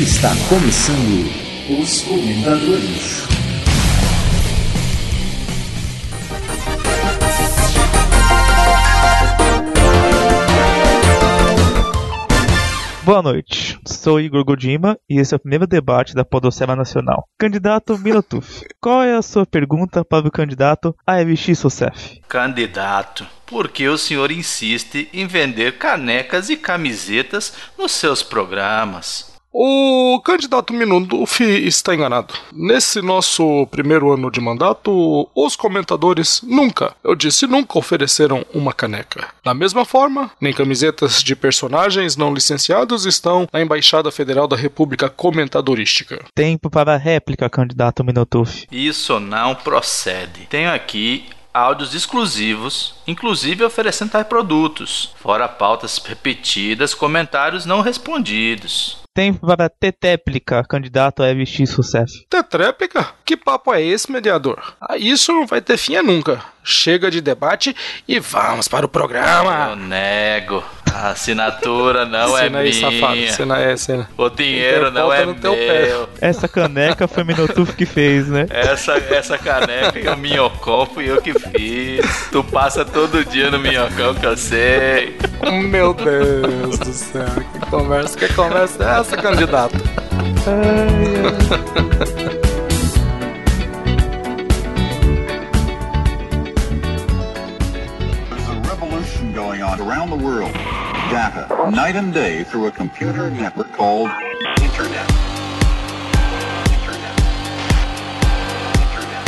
Está começando os comentadores. Boa noite, sou Igor Godima e esse é o primeiro debate da Podocera Nacional. Candidato Minotuf, qual é a sua pergunta para o candidato AFX Socef? Candidato, por que o senhor insiste em vender canecas e camisetas nos seus programas? O candidato Minunduf está enganado. Nesse nosso primeiro ano de mandato, os comentadores nunca, eu disse nunca, ofereceram uma caneca. Da mesma forma, nem camisetas de personagens não licenciados estão na Embaixada Federal da República Comentadorística. Tempo para a réplica, candidato Minotuf. Isso não procede. Tenho aqui áudios exclusivos, inclusive oferecendo tais produtos, fora pautas repetidas, comentários não respondidos. Tempo para tetéplica, candidato a FX Sucesso. Tetréplica? Que papo é esse, mediador? Ah, isso não vai ter fim nunca. Chega de debate e vamos para o programa. Eu nego. A assinatura não é aí, minha. safado. Cena é, cena. O dinheiro não Interpolta é no teu pé. meu. Essa caneca foi Minotuf que fez, né? Essa, essa caneca e o minhocão fui eu que fiz. Tu passa todo dia no minhocão que eu sei. Meu Deus do céu. Que conversa, que conversa é essa, candidato? There's around the world. Data, night and day through a computer network called Internet. Internet. Internet.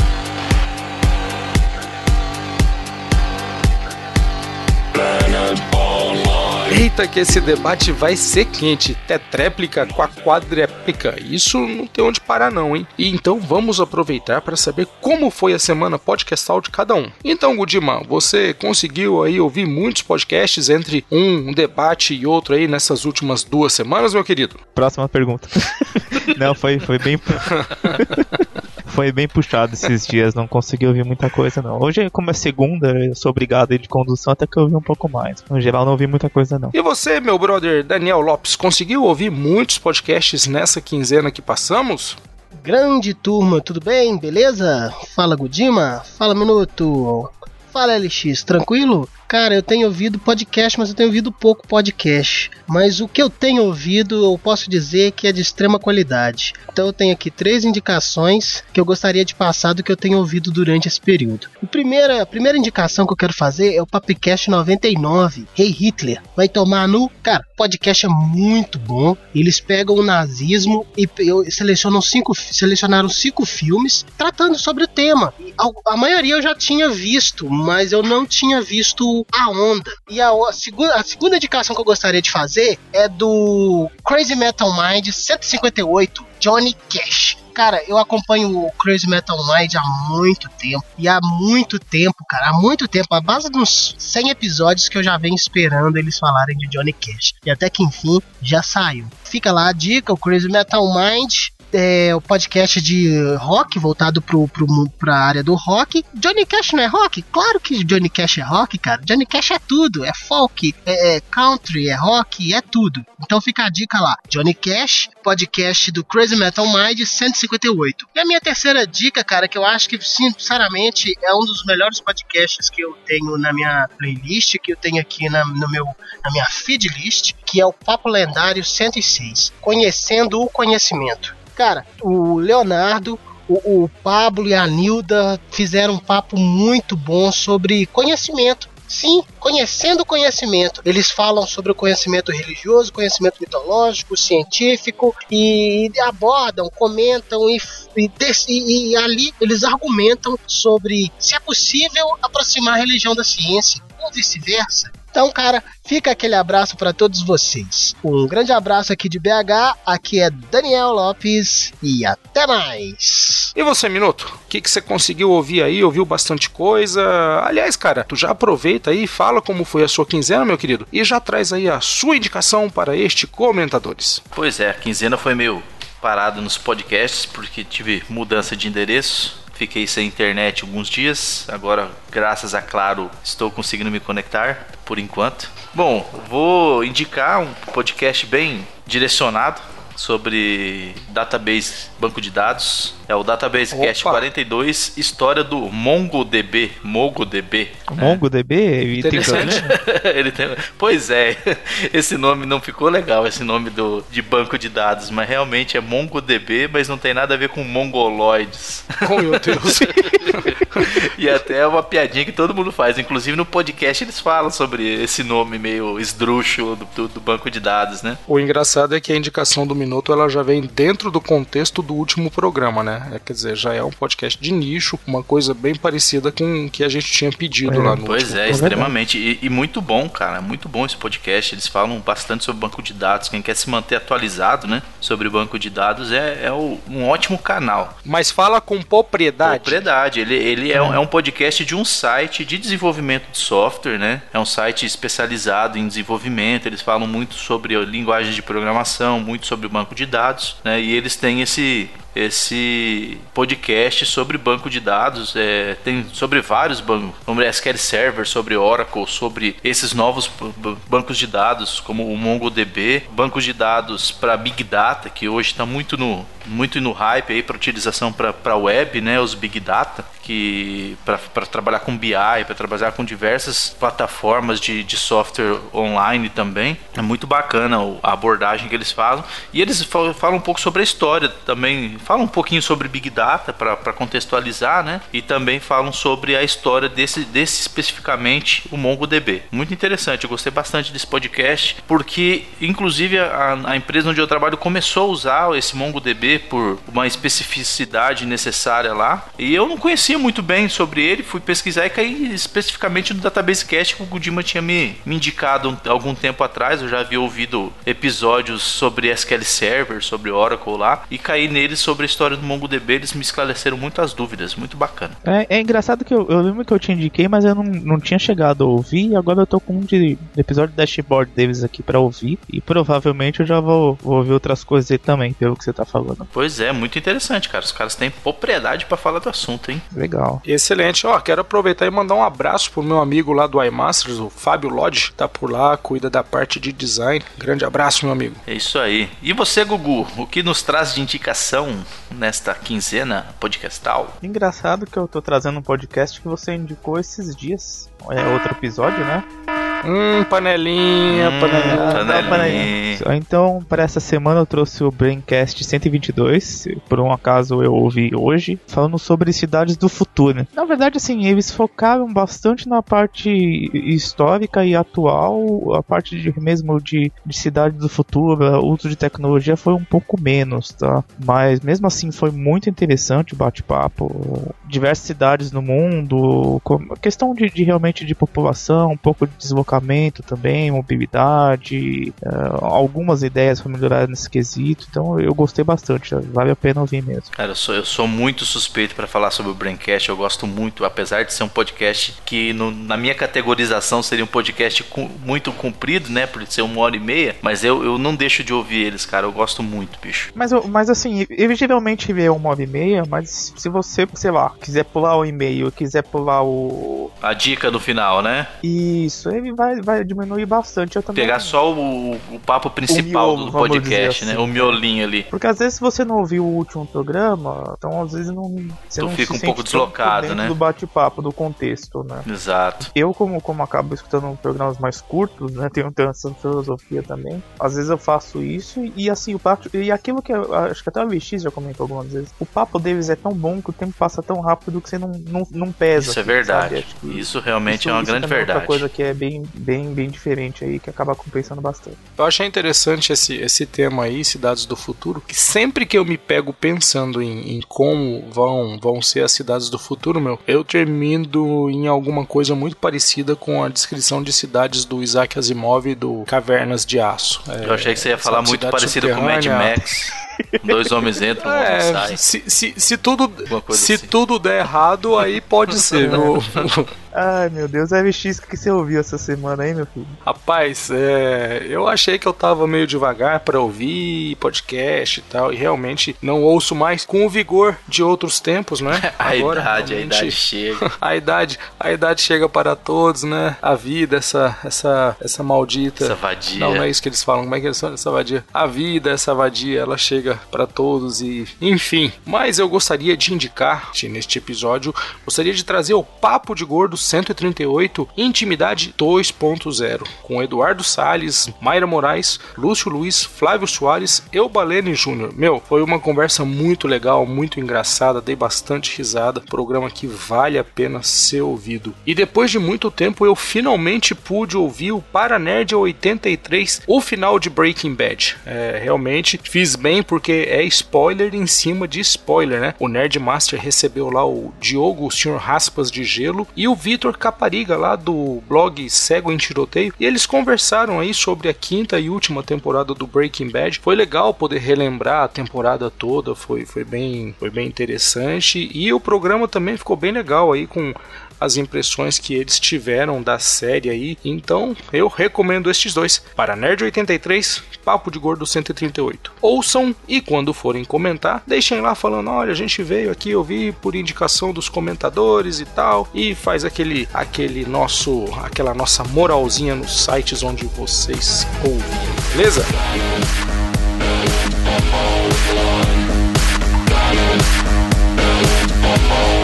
Que esse debate vai ser quente. Tetréplica com a quadréplica. Isso não tem onde parar, não, hein? E então vamos aproveitar para saber como foi a semana podcastal de cada um. Então, Gudima, você conseguiu aí ouvir muitos podcasts entre um debate e outro aí nessas últimas duas semanas, meu querido? Próxima pergunta. Não, foi, foi bem. Foi bem puxado esses dias, não consegui ouvir muita coisa não. Hoje, como é segunda, eu sou obrigado a ir de condução, até que eu ouvi um pouco mais. No geral, não ouvi muita coisa não. E você, meu brother Daniel Lopes, conseguiu ouvir muitos podcasts nessa quinzena que passamos? Grande turma, tudo bem? Beleza? Fala Gudima, fala Minuto, fala LX, tranquilo? Cara, eu tenho ouvido podcast, mas eu tenho ouvido pouco podcast. Mas o que eu tenho ouvido, eu posso dizer que é de extrema qualidade. Então eu tenho aqui três indicações que eu gostaria de passar do que eu tenho ouvido durante esse período. O primeiro, a primeira indicação que eu quero fazer é o Papicast 99, Rei hey Hitler. Vai tomar no... Cara, podcast é muito bom. Eles pegam o nazismo e selecionam cinco, selecionaram cinco filmes tratando sobre o tema. A, a maioria eu já tinha visto, mas eu não tinha visto a onda. E a, a segunda, a segunda indicação que eu gostaria de fazer é do Crazy Metal Mind 158, Johnny Cash. Cara, eu acompanho o Crazy Metal Mind há muito tempo. E há muito tempo, cara, há muito tempo. A base dos 100 episódios que eu já venho esperando eles falarem de Johnny Cash. E até que enfim já saiu. Fica lá a dica, o Crazy Metal Mind é o podcast de rock voltado pro, pro, pra área do rock. Johnny Cash não é rock? Claro que Johnny Cash é rock, cara. Johnny Cash é tudo. É folk, é, é country, é rock, é tudo. Então fica a dica lá. Johnny Cash, podcast do Crazy Metal Mind 158. E a minha terceira dica, cara, que eu acho que sinceramente é um dos melhores podcasts que eu tenho na minha playlist, que eu tenho aqui na, no meu, na minha feed list, que é o Papo Lendário 106. Conhecendo o conhecimento. Cara, o Leonardo, o, o Pablo e a Nilda fizeram um papo muito bom sobre conhecimento. Sim, conhecendo o conhecimento. Eles falam sobre o conhecimento religioso, conhecimento mitológico, científico e abordam, comentam e, e, e ali eles argumentam sobre se é possível aproximar a religião da ciência ou vice-versa. Então, cara, fica aquele abraço para todos vocês. Um grande abraço aqui de BH. Aqui é Daniel Lopes e até mais. E você, Minuto? O que, que você conseguiu ouvir aí? Ouviu bastante coisa? Aliás, cara, tu já aproveita aí e fala como foi a sua quinzena, meu querido, e já traz aí a sua indicação para este comentadores. Pois é, a quinzena foi meio parado nos podcasts porque tive mudança de endereço. Fiquei sem internet alguns dias. Agora, graças a Claro, estou conseguindo me conectar por enquanto. Bom, vou indicar um podcast bem direcionado sobre database, banco de dados. É o Database Opa. Cast 42, história do MongoDB. MongoDB. MongoDB tem Interessante. Ele tem... Pois é, esse nome não ficou legal, esse nome do, de banco de dados, mas realmente é MongoDB, mas não tem nada a ver com mongoloides. Oh, meu Deus. E até é uma piadinha que todo mundo faz. Inclusive no podcast eles falam sobre esse nome meio esdrúxulo do, do- do banco de dados, né? O engraçado é que a indicação do Minuto ela já vem dentro do contexto do último programa, né? É, quer dizer, já é um podcast de nicho, uma coisa bem parecida com o que a gente tinha pedido É, lá no Pois é, extremamente. E, e muito bom, cara. Muito bom esse podcast. Eles falam bastante sobre banco de dados. Quem quer se manter atualizado, né? Sobre o banco de dados é, é um ótimo canal. Mas fala com propriedade. Propriedade. Ele, ele é, um, é um podcast de um site de desenvolvimento de software, né? É um site especializado em desenvolvimento. Eles falam muito sobre linguagem de programação, muito sobre o banco de dados, né? E eles têm esse esse podcast sobre banco de dados, é, tem sobre vários bancos, sobre SQL Server, sobre Oracle, sobre esses novos bancos de dados, como o MongoDB, bancos de dados para Big Data, que hoje está muito no, muito no hype aí para utilização para web, né, os Big Data, que para trabalhar com BI, para trabalhar com diversas plataformas de, de software online também. É muito bacana a abordagem que eles fazem. E eles fa- falam um pouco sobre a história também, falam um pouquinho sobre Big Data para contextualizar, né? E também falam sobre a história desse, desse especificamente o MongoDB. Muito interessante, eu gostei bastante desse podcast, porque inclusive a, a empresa onde eu trabalho começou a usar esse MongoDB por uma especificidade necessária lá. E eu não conhecia muito bem sobre ele, fui pesquisar e caí especificamente no Database Cast que o Gudima tinha me, me indicado um- algum tempo atrás. Eu já havia ouvido episódios sobre SQL Server, sobre Oracle lá, e caí neles sobre a história do MongoDB. Eles me esclareceram muitas dúvidas, muito bacana. É, é engraçado que eu, eu lembro que eu te indiquei, mas eu não, não tinha chegado a ouvir. E agora eu tô com um de, de episódio do Dashboard Davis aqui pra ouvir. E provavelmente eu já vou, vou ouvir outras coisas aí também, pelo que você tá falando. Pois é, muito interessante, cara. Os caras têm propriedade pra falar do assunto, hein? Legal. Excelente. Ó, quero aproveitar e mandar um abraço pro meu amigo lá do iMasters, o Fábio Lodge, que tá por lá, cuida da parte de design. Grande abraço, meu amigo. É isso aí. E você, Gugu, o que nos traz de indicação nesta quinzena podcastal? Engraçado que eu tô trazendo um podcast que você indicou esses dias. É outro episódio, né? Hum, panelinha, Hum, panelinha. panelinha. panelinha. Então, para essa semana eu trouxe o Braincast 122, por um acaso eu ouvi hoje, falando sobre cidades do futuro. Na verdade, assim, eles focaram bastante na parte histórica e atual, a parte de, mesmo de, de cidades do futuro, o uso de tecnologia foi um pouco menos, tá? Mas mesmo assim foi muito interessante o bate-papo. Diversas cidades no mundo, com- questão de, de realmente de população, um pouco de deslocamento também, mobilidade, eh, algumas ideias para melhorar nesse quesito. Então eu gostei bastante, vale a pena ouvir mesmo. Cara, eu sou, eu sou muito suspeito pra falar sobre o Braincast. Eu gosto muito, apesar de ser um podcast que no- na minha categorização seria um podcast muito comprido, né? Por ser uma hora e meia. Mas eu, eu não deixo de ouvir eles, cara. Eu gosto muito, bicho. Mas, eu- mas assim, ele geralmente é uma hora e meia, mas se você, sei lá, quiser pular o e-mail, quiser pular o. A dica no final, né? Isso, ele vai, vai diminuir bastante. Eu também. Pegar só o, o papo principal miolo, do podcast, né? assim. O miolinho ali. Porque às vezes se você não ouviu o último programa, então às vezes não. Você Tu não fica se um pouco deslocado, né? Do bate-papo, do contexto, né? Exato. Eu, como, como acabo escutando programas mais curtos, né? Tenho, tenho essa filosofia também. Às vezes eu faço isso e assim, o papo. E aquilo que eu, acho que até o VX já comentou algumas vezes. O papo deles é tão bom que o tempo passa tão rápido que você não, não, não pesa. Isso é assim, verdade. Isso realmente isso- é uma grande verdade. outra coisa que é bem, bem, bem diferente aí, que acaba compensando bastante. Eu achei interessante esse, esse tema aí, cidades do futuro, que sempre que eu me pego pensando em, em como vão, vão ser as cidades do futuro, meu, eu termino em alguma coisa muito parecida com a descrição de cidades do Isaac Asimov e do Cavernas de Aço. É, Eu achei que você ia falar muito parecido com o Mad. Max. Dois homens entram, um homem É, sai. se, se, se tudo, se assim. tudo der errado, aí pode ser. Ai, meu Deus, MX, o que você ouviu essa semana aí, meu filho? Rapaz, é, eu achei que eu tava meio devagar para ouvir podcast e tal, e realmente não ouço mais com o vigor de outros tempos, né? A Agora, idade, a realmente, idade chega. a idade, a idade chega para todos, né? A vida, essa, essa, essa maldita. Essa vadia. Não, não é isso que eles falam. Como é que eles falam essa vadia? A vida, essa vadia, ela chega para todos e, enfim. Mas eu gostaria de indicar neste episódio, gostaria de trazer o Papo de Gordo 138 Intimidade 2.0 com Eduardo Salles, Mayra Moraes, Lúcio Luiz, Flávio Soares, eu Balene Júnior. Meu, foi uma conversa muito legal, muito engraçada, dei bastante risada. Programa que vale a pena ser ouvido. E depois de muito tempo eu finalmente pude ouvir o Paranerd 83, o final de Breaking Bad. É, realmente fiz bem porque é spoiler em cima de spoiler, né? O Nerd Master recebeu lá o Diogo, o Sr. Raspas de Gelo, e o Vitor Capariga lá do blog Cego em Tiroteio, e eles conversaram aí sobre a quinta e última temporada do Breaking Bad. Foi legal poder relembrar a temporada toda, foi, foi, bem, foi bem interessante, e o programa também ficou bem legal aí com as impressões que eles tiveram da série aí. Então, eu recomendo estes dois. Para Nerd 83, Papo de Gordo 138. Ouçam e quando forem comentar, deixem lá falando: "Olha, a gente veio aqui ouvir por indicação dos comentadores e tal", e faz aquele aquele nosso aquela nossa moralzinha nos sites onde vocês ouvem. Beleza? Bom,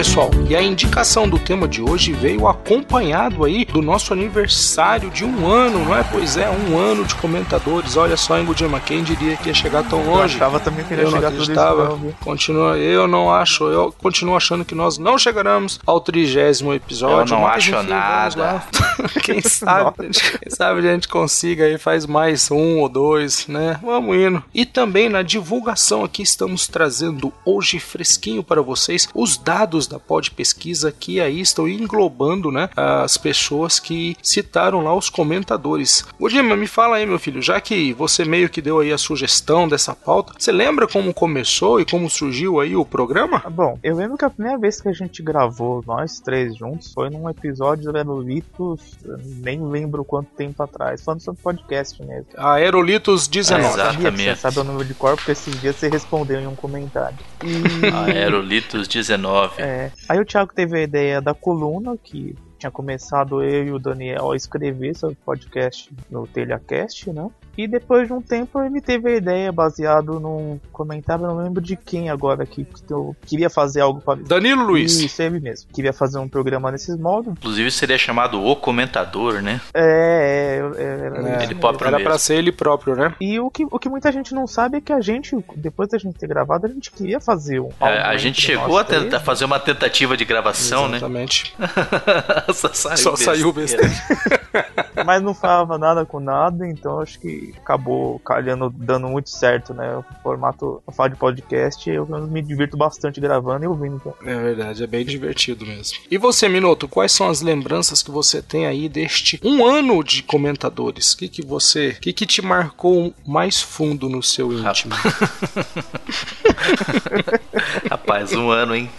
pessoal, e a indicação do tema de hoje veio acompanhado aí do nosso aniversário de um ano, não é? Pois é, um ano de comentadores. Olha só, em Gudima, quem diria que ia chegar tão longe? Eu achava também que ia Eu chegar tudo isso. acreditava. viu? Continua, eu não acho, eu continuo achando que nós não chegaremos ao trigésimo episódio. Eu não mas, acho enfim, nada. quem sabe, quem sabe a gente consiga aí faz mais um ou dois, né? Vamos indo. E também na divulgação aqui estamos trazendo hoje fresquinho para vocês os dados da Pod Pesquisa que aí estão englobando, né, as pessoas que citaram lá os comentadores. Ô Dima, me fala aí, meu filho, já que você meio que deu aí a sugestão dessa pauta, você lembra como começou e como surgiu aí o programa? Ah, Bom, eu lembro que a primeira vez que a gente gravou, nós três juntos, foi num episódio do Aerolitos, nem lembro quanto tempo atrás, falando sobre podcast mesmo. A Aerolitos 19. Exato. Sabia que você Exatamente. sabe o número de corpo, porque esses dias você respondeu em um comentário. E... Aerolitos 19. É. Aí o Thiago teve a ideia da coluna, que tinha começado eu e o Daniel a escrever sobre podcast no TelhaCast, né? E depois de um tempo ele teve a ideia baseado num comentário, eu não lembro de quem agora, que eu queria fazer algo para Danilo Luiz. Isso, ele mesmo. Queria fazer um programa nesses moldes. Inclusive seria chamado O Comentador, né? É, é, é, era É, Ele próprio Era mesmo. pra ser ele próprio, né? E o que, o que muita gente não sabe é que a gente, depois da gente ter gravado, a gente queria fazer um. É, a gente chegou a tentar três, fazer uma tentativa de gravação, né? Exatamente. Só saiu Só saiu besteira. mas não falava nada com nada, então acho que acabou calhando, dando muito certo, né? O formato a falar de podcast, eu me divirto bastante gravando e ouvindo. Então. É verdade, é bem divertido mesmo. E você, Minuto, quais são as lembranças que você tem aí deste um ano de comentadores? O que, que você. O que, que te marcou mais fundo no seu íntimo? Rapaz, um ano, hein?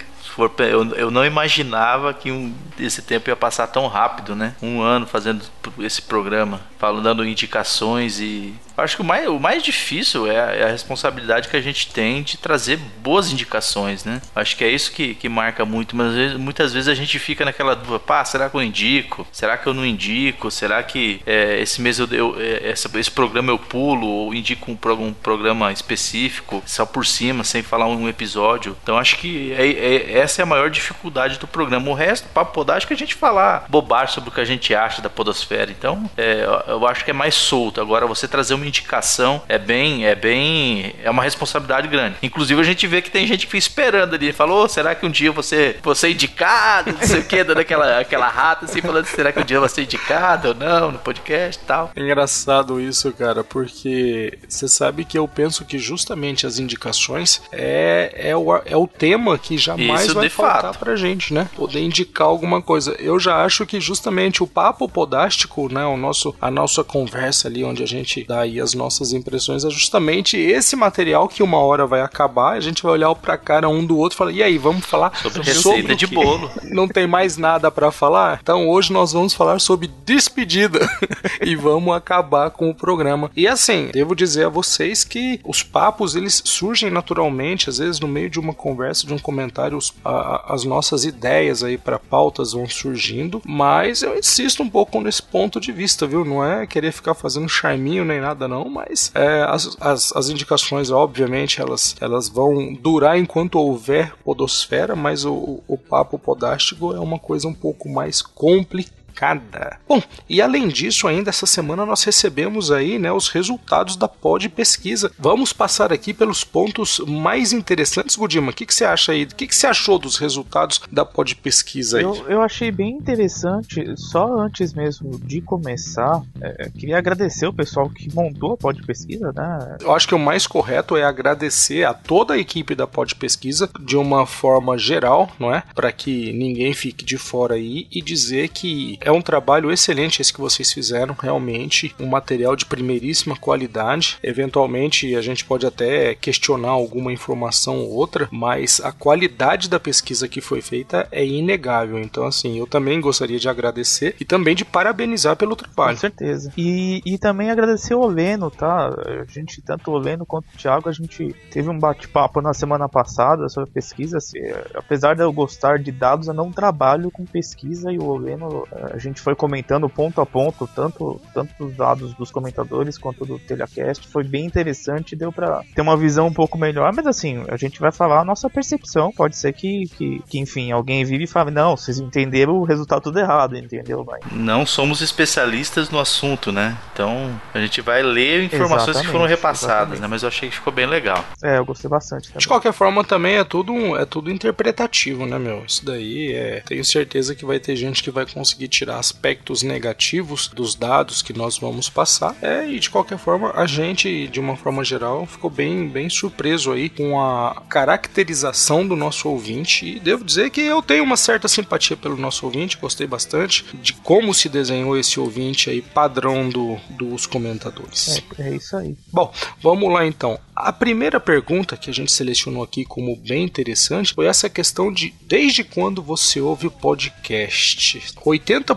For Eu, eu não imaginava que um, esse tempo ia passar tão rápido, né? Um ano fazendo esse programa, falando, dando indicações e. Acho que o mais, o mais difícil é a, é a responsabilidade que a gente tem de trazer boas indicações, né? Acho que é isso que, que marca muito, mas muitas vezes a gente fica naquela dúvida, pá, será que eu indico? Será que eu não indico? Será que é, esse mês eu, eu- é, essa- esse programa eu pulo ou indico um, um programa específico só por cima, sem falar um episódio? Então acho que é- é- essa é a maior dificuldade do programa. O resto, papo é a gente falar bobagem sobre o que a gente acha da podosfera. Então é, eu- acho que é mais solto. Agora você trazer uma indicação é bem, é bem, é uma responsabilidade grande. Inclusive a gente vê que tem gente que fica esperando ali, falou, será que um dia você, você indicado, não sei o que, dando aquela, aquela rata assim, falando, será que um dia você indicado ou não no podcast e tal. É engraçado isso, cara, porque você sabe que eu penso que justamente as indicações é, é, o, é o tema que jamais isso vai faltar fato. pra gente, né? Poder indicar alguma coisa. Eu já acho que justamente o papo podástico, né, o nosso, a nossa conversa ali, onde a gente dá aí as nossas impressões, é justamente esse material que uma hora vai acabar, a gente vai olhar pra cara um do outro e falar, e aí, vamos falar sobre, sobre receita de bolo. Não tem mais nada para falar? Então hoje nós vamos falar sobre despedida e vamos acabar com o programa. E assim, devo dizer a vocês que os papos eles surgem naturalmente, às vezes no meio de uma conversa, de um comentário, os, a, as nossas ideias aí para pautas vão surgindo, mas eu insisto um pouco nesse ponto de vista, viu? Não é querer ficar fazendo charminho nem nada não, mas é, as, as, as indicações, obviamente, elas, elas vão durar enquanto houver podosfera, mas o, o papo podástico é uma coisa um pouco mais complicada cada. Bom, e além disso, ainda essa semana nós recebemos aí, né, os resultados da pod pesquisa. Vamos passar aqui pelos pontos mais interessantes, Gudima. O que, que você acha aí? O que, que você achou dos resultados da pod pesquisa aí? Eu, eu achei bem interessante. Só antes mesmo de começar, é, queria agradecer o pessoal que montou a pod pesquisa, né? Eu acho que o mais correto é agradecer a toda a equipe da pod pesquisa de uma forma geral, não é? Para que ninguém fique de fora aí e dizer que é um trabalho excelente esse que vocês fizeram, realmente um material de primeiríssima qualidade. Eventualmente a gente pode até questionar alguma informação ou outra, mas a qualidade da pesquisa que foi feita é inegável. Então, assim, eu também gostaria de agradecer e também de parabenizar pelo trabalho. Com certeza. E, e também agradecer o Oleno, tá? A gente, tanto o Oleno quanto o Thiago, a gente teve um bate-papo na semana passada sobre pesquisa. Assim, apesar de eu gostar de dados, eu não trabalho com pesquisa e o Oleno a gente foi comentando ponto a ponto, tanto, tanto os dados dos comentadores quanto do Telecast. Foi bem interessante, deu para ter uma visão um pouco melhor. Mas assim, a gente vai falar a nossa percepção. Pode ser que, que, que enfim, alguém vive e fale: não, vocês entenderam o resultado tudo errado, entendeu? Mas... Não somos especialistas no assunto, né? Então a gente vai ler informações exatamente, que foram repassadas, exatamente. né? Mas eu achei que ficou bem legal. É, eu gostei bastante. Também. De qualquer forma, também é tudo, é tudo interpretativo, né, meu? Isso daí é. Tenho certeza que vai ter gente que vai conseguir tirar aspectos negativos dos dados que nós vamos passar. É, e de qualquer forma, a gente, de uma forma geral, ficou bem, bem surpreso aí com a caracterização do nosso ouvinte. E devo dizer que eu tenho uma certa simpatia pelo nosso ouvinte, gostei bastante de como se desenhou esse ouvinte aí, padrão do, dos comentadores. É, é isso aí. Bom, vamos lá então. A primeira pergunta que a gente selecionou aqui como bem interessante foi essa questão de desde quando você ouve o podcast? 80%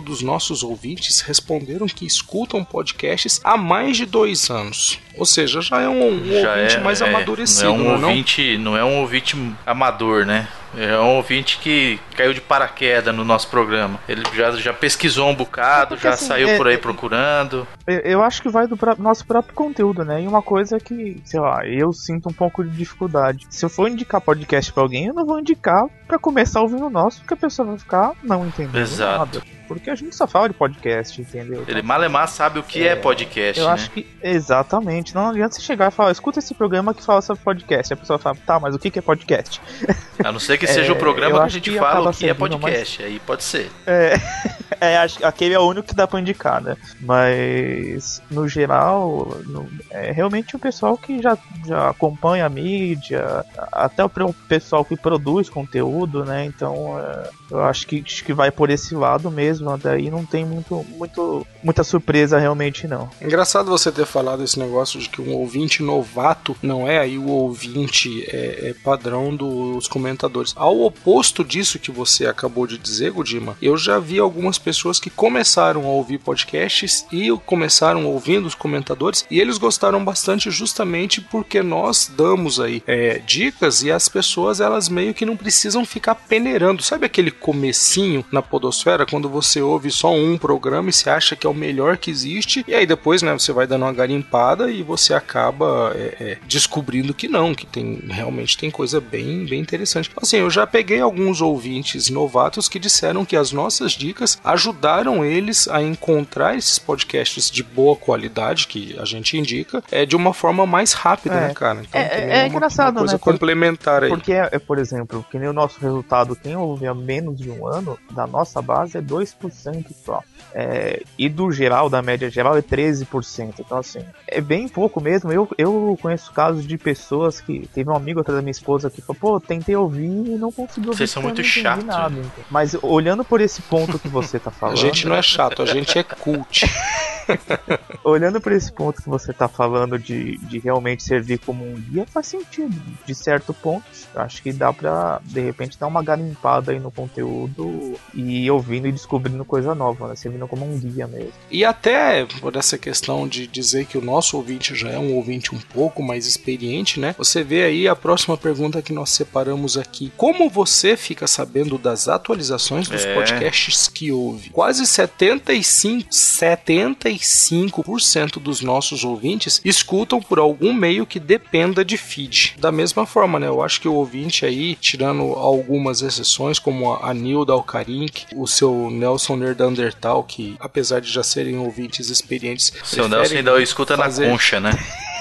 dos nossos ouvintes responderam que escutam podcasts há mais de dois anos. Ou seja, já é um, um já ouvinte é, mais é, amadurecido. Não é um, não? Ouvinte, não é um ouvinte amador, né? É um ouvinte que caiu de paraquedas no nosso programa. Ele já, já pesquisou um bocado, Porque, já assim, saiu é, por aí procurando. Eu acho que vai do nosso próprio conteúdo, né? E uma coisa que, sei lá, eu sinto um pouco de dificuldade. Se eu for indicar podcast para alguém, eu não vou indicar para começar ouvindo o nosso, porque a pessoa vai ficar não entendendo Exato. nada. Porque a gente só fala de podcast, entendeu? Ele malemar sabe o que é, é podcast, Eu né? acho que, exatamente. Não adianta você chegar e falar, escuta esse programa que fala sobre podcast. A pessoa fala, tá, mas o que é podcast? A não ser que seja é, o programa que a gente que fala o que é podcast, mas... aí pode ser. É, é, aquele é o único que dá pra indicar, né? Mas, no geral, no, é realmente o pessoal que já, já acompanha a mídia, até o pessoal que produz conteúdo, né? Então, é, eu acho que, acho que vai por esse lado mesmo, daí não tem muito, muito, muita surpresa realmente, não. Engraçado você ter falado esse negócio de que um ouvinte novato não é aí o ouvinte é, é padrão dos comentadores. Ao oposto disso que você acabou de dizer, Godima, eu já vi algumas pessoas que começaram a ouvir podcasts e começaram ouvindo os comentadores e eles gostaram bastante justamente porque nós damos aí é, dicas e as pessoas elas meio que não precisam ficar peneirando. Sabe aquele comecinho na podosfera quando você ouve só um programa e você acha que é o melhor que existe, e aí depois, né, você vai dando uma garimpada e você acaba é, é, descobrindo que não, que tem realmente tem coisa bem, bem interessante. Assim, eu já peguei alguns ouvintes novatos que disseram que as nossas dicas eles a encontrar esses podcasts de boa qualidade que a gente indica é de uma forma mais rápida, É. né, cara? Então, É- também é uma- engraçado, uma coisa né? Complementar aí. Porque, é, por exemplo, que nem o nosso resultado, quem ouve há menos de um ano, da nossa base é 2% só. É, e do geral, da média geral, é 13%. Então, assim, é bem pouco mesmo. Eu, eu conheço casos de pessoas que. Teve um amigo até da minha esposa que falou: pô, tentei ouvir e não consegui ouvir. Vocês são muito chatos, então. Mas olhando por esse ponto que você tá A falando. gente não é chato, a gente é cult. Olhando por esse ponto que você tá falando de, de realmente servir como um guia, faz sentido. De certo ponto, acho que dá pra, de repente, dar uma garimpada aí no conteúdo e ir ouvindo e descobrindo coisa nova, né? Servindo como um guia mesmo. E até por essa questão de dizer que o nosso ouvinte já é um ouvinte um pouco mais experiente, né? Você vê aí a próxima pergunta que nós separamos aqui. Como você fica sabendo das atualizações dos É. podcasts que ouve? Quase 75, 75% dos nossos ouvintes escutam por algum meio que dependa de feed. Da mesma forma, né? Eu acho que o ouvinte aí, tirando algumas exceções, como a Nilda Alcarink, o seu Nelson Nerdandertal, que apesar de já serem ouvintes experientes, Seu Nelson ainda escuta fazer- na concha, né?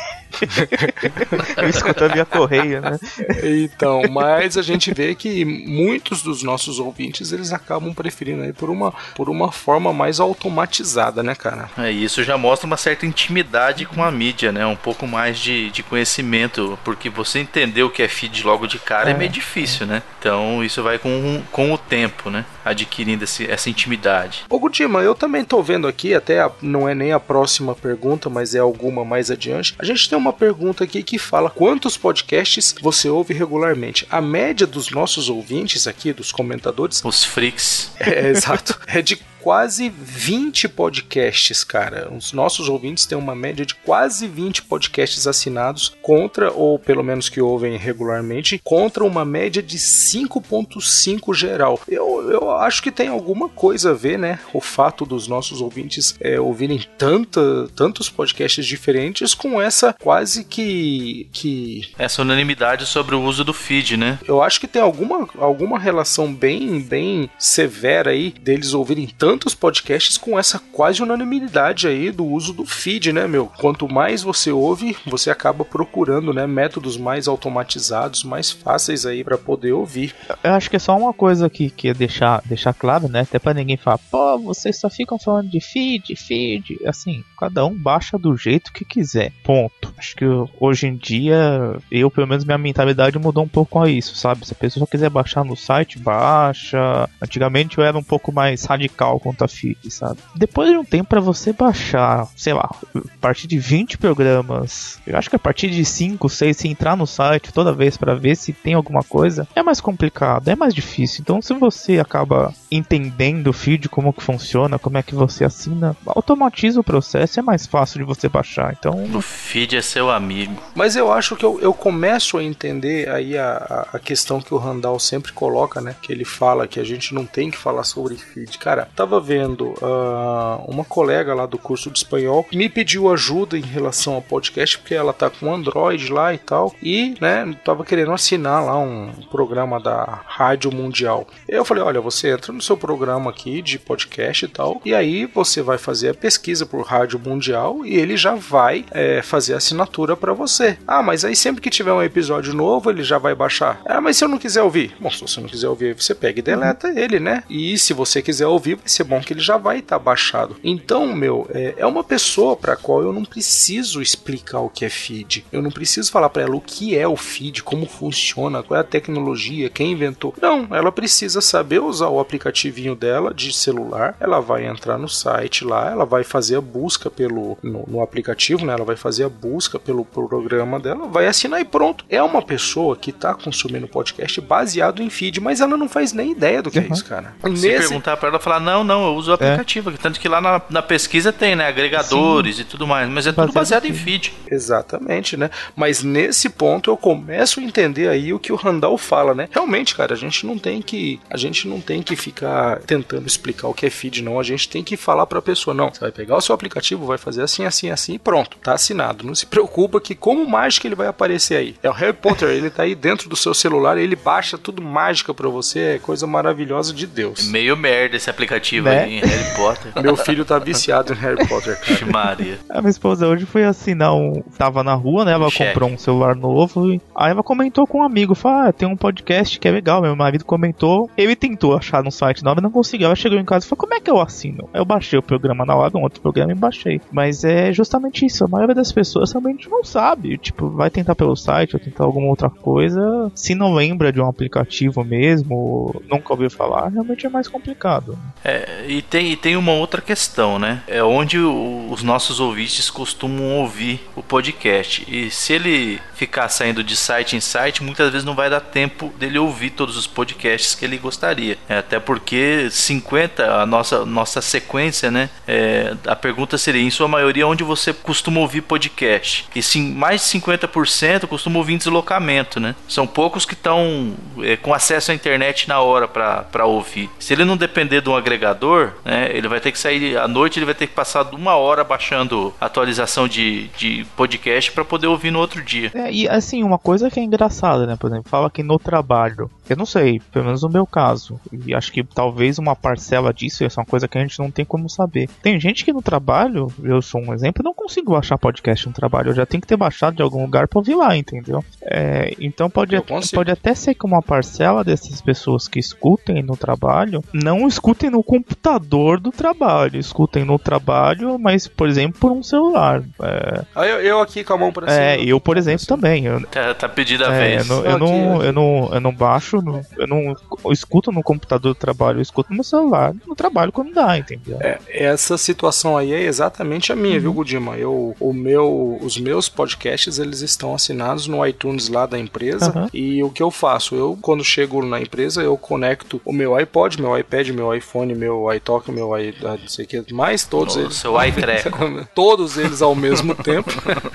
Eu escutando via correio, né? Então, mas a gente vê que muitos dos nossos ouvintes eles acabam preferindo aí por uma, por uma forma mais automatizada, né, cara? É, e isso já mostra uma certa intimidade com a mídia, né? Um pouco mais de, de conhecimento, porque você entender o que é feed logo de cara é, É, meio difícil, né? Então isso vai com, com o tempo, né? Adquirindo esse- essa intimidade. Ô Gudima, eu também tô vendo aqui, até a- não é nem a próxima pergunta, mas é alguma mais adiante. A gente tem uma pergunta aqui que fala quantos podcasts você ouve regularmente. A média dos nossos ouvintes aqui, dos comentadores, Os freaks. é, exato, é de quase 20 podcasts, cara. Os nossos ouvintes têm uma média de quase 20 podcasts assinados contra, ou pelo menos que ouvem regularmente, contra uma média de 5.5 geral. Eu, eu acho que tem alguma coisa a ver, né? O fato dos nossos ouvintes é, ouvirem tanta, tantos podcasts diferentes com essa quase que. que Essa unanimidade sobre o uso do feed, né? eu acho que tem alguma, alguma relação bem, bem severa aí deles ouvirem tantos podcasts com essa quase unanimidade aí do uso do feed, né, meu? Quanto mais você ouve, você acaba procurando, né, métodos mais automatizados, mais fáceis aí para poder ouvir. Eu acho que é só uma coisa que, que é deixar, deixar claro, né? Até pra ninguém falar, pô, vocês só ficam falando de feed, feed. Assim, cada um baixa do jeito que quiser. Ponto. Acho que hoje em dia, eu, pelo menos, minha mentalidade mudou um pouco a isso, sabe? Se a pessoa quiser baixar no site, baixa. Antigamente eu era um pouco mais radical quanto a feed, sabe? Depois de um tempo pra você baixar, sei lá, a partir de 20 programas, eu acho que a partir de 5, 6, se entrar no site toda vez pra ver se tem alguma coisa, é mais complicado, é mais difícil. Então, se você acaba entendendo o feed, como que funciona, como é que você assina, automatiza o processo, é mais fácil de você baixar. Então, O feed é seu amigo. Mas eu acho que eu, eu começo a entender aí a, a- questão que o Randall sempre coloca, né? Que ele fala que a gente não tem que falar sobre feed. Cara, tava vendo ah, uma colega lá do curso de espanhol que me pediu ajuda em relação ao podcast, porque ela tá com Android lá e tal. E, né, tava querendo assinar lá um programa da Rádio Mundial. Eu falei: olha, você entra no seu programa aqui de podcast e tal, e aí você vai fazer a pesquisa por Rádio Mundial e ele já vai é, fazer a assinatura para você. Ah, mas aí sempre que tiver um episódio novo, ele já vai baixar. Ah, mas se eu não quiser ouvir? Bom, se você não quiser ouvir, você pega e deleta ele, né? E se você quiser ouvir, vai ser bom que ele já vai estar baixado. Então, meu, é, é uma pessoa para qual eu não preciso explicar o que é feed. Eu não preciso falar para ela o que é o feed, como funciona, qual é a tecnologia, quem inventou. Não, ela precisa saber usar o aplicativinho dela de celular. Ela vai entrar no site lá, ela vai fazer a busca pelo no, no aplicativo, né? Ela vai fazer a busca pelo programa dela, vai assinar e pronto. É uma pessoa que tá consumindo podcast baseado em feed, mas ela não faz nem ideia do que é Uhum. isso, cara. Se perguntar pra ela, falar, não, não, eu uso o aplicativo. Tanto que lá na, na pesquisa tem, né? Agregadores e tudo mais. Mas é tudo Baseado em feed. Exatamente, né? Mas nesse ponto eu começo a entender aí o que o Randall fala, né? Realmente, cara, a gente não tem que a gente não tem que ficar ficar tentando explicar o que é feed, não. A gente tem que falar para a pessoa, não. Você vai pegar o seu aplicativo, vai fazer assim, assim, assim e pronto, tá assinado. Não se preocupa que como mágica ele vai aparecer aí. É o Harry Potter, ele tá aí dentro do seu celular, ele baixa tudo mágica para você, é coisa maravilhosa de Deus. Meio merda esse aplicativo Né? aí, em Harry Potter. Meu filho tá viciado em Harry Potter, cara. Maria. A minha esposa hoje foi assinar um. Tava na rua, né? Ela Cheque. comprou um celular novo. E... Aí ela comentou com um amigo: falou, ah, tem um podcast que é legal. Meu marido comentou. Ele tentou achar no site novo e não conseguiu. Ela chegou em casa e falou: como é que eu assino? Eu baixei o programa na hora, um outro programa e baixei. Mas é justamente isso. A maioria das pessoas realmente não sabe. Tipo, vai tentar pelo site ou tentar alguma outra coisa. Se não lembra de um aplicativo mesmo, nunca ouviu falar, realmente é mais complicado. É, e tem, e tem uma outra questão, né? É onde o- os nossos ouvintes costumam ouvir o podcast. E se ele ficar saindo de site em site, muitas vezes não vai dar tempo dele ouvir todos os podcasts que ele gostaria. É, até porque 50, a nossa, nossa sequência, né? É, a pergunta seria, em sua maioria, onde você costuma ouvir podcast? E sim, mais de 50% costuma ouvir em deslocamento, né? São poucos que estão é, com acesso à internet na hora para ouvir. Se ele não depender de um agregador, né, ele vai ter que sair à noite, ele vai ter que passar uma hora baixando atualização de, de podcast para poder ouvir no outro dia. É, e assim, uma coisa que é engraçada, né? Por exemplo, fala que no trabalho, eu não sei, pelo menos no meu caso, e acho que talvez uma parcela disso é uma coisa que a gente não tem como saber. Tem gente que no trabalho, eu sou um exemplo, não consigo baixar podcast no trabalho, eu já tenho que ter baixado de algum lugar pra ouvir lá, entendeu? É, então pode, pode até ser que uma parcela dessas pessoas que escutem no trabalho não escutem no computador do trabalho, escutem no trabalho, mas, por exemplo, por um celular. É, Aí eu, eu aqui com a mão pra cima. é, eu, por exemplo, também. Eu, Tá, tá pedida a é, vez. eu, não, eu, não, eu, não, eu não baixo, no- eu não escuto no computador do trabalho, eu escuto no celular, no trabalho quando dá, entendeu? É, essa situação aí é exatamente a minha, Uhum. viu, Gudima? Eu, o meu, os meus podcasts eles estão assinados no iTunes lá da empresa Aham. e o que eu faço? Eu, quando chego na empresa, eu conecto o meu iPod, meu iPad, meu iPhone, meu iTalk, meu i, ah, não sei o que mais, todos O eles. seu iTreco. todos eles ao mesmo tempo.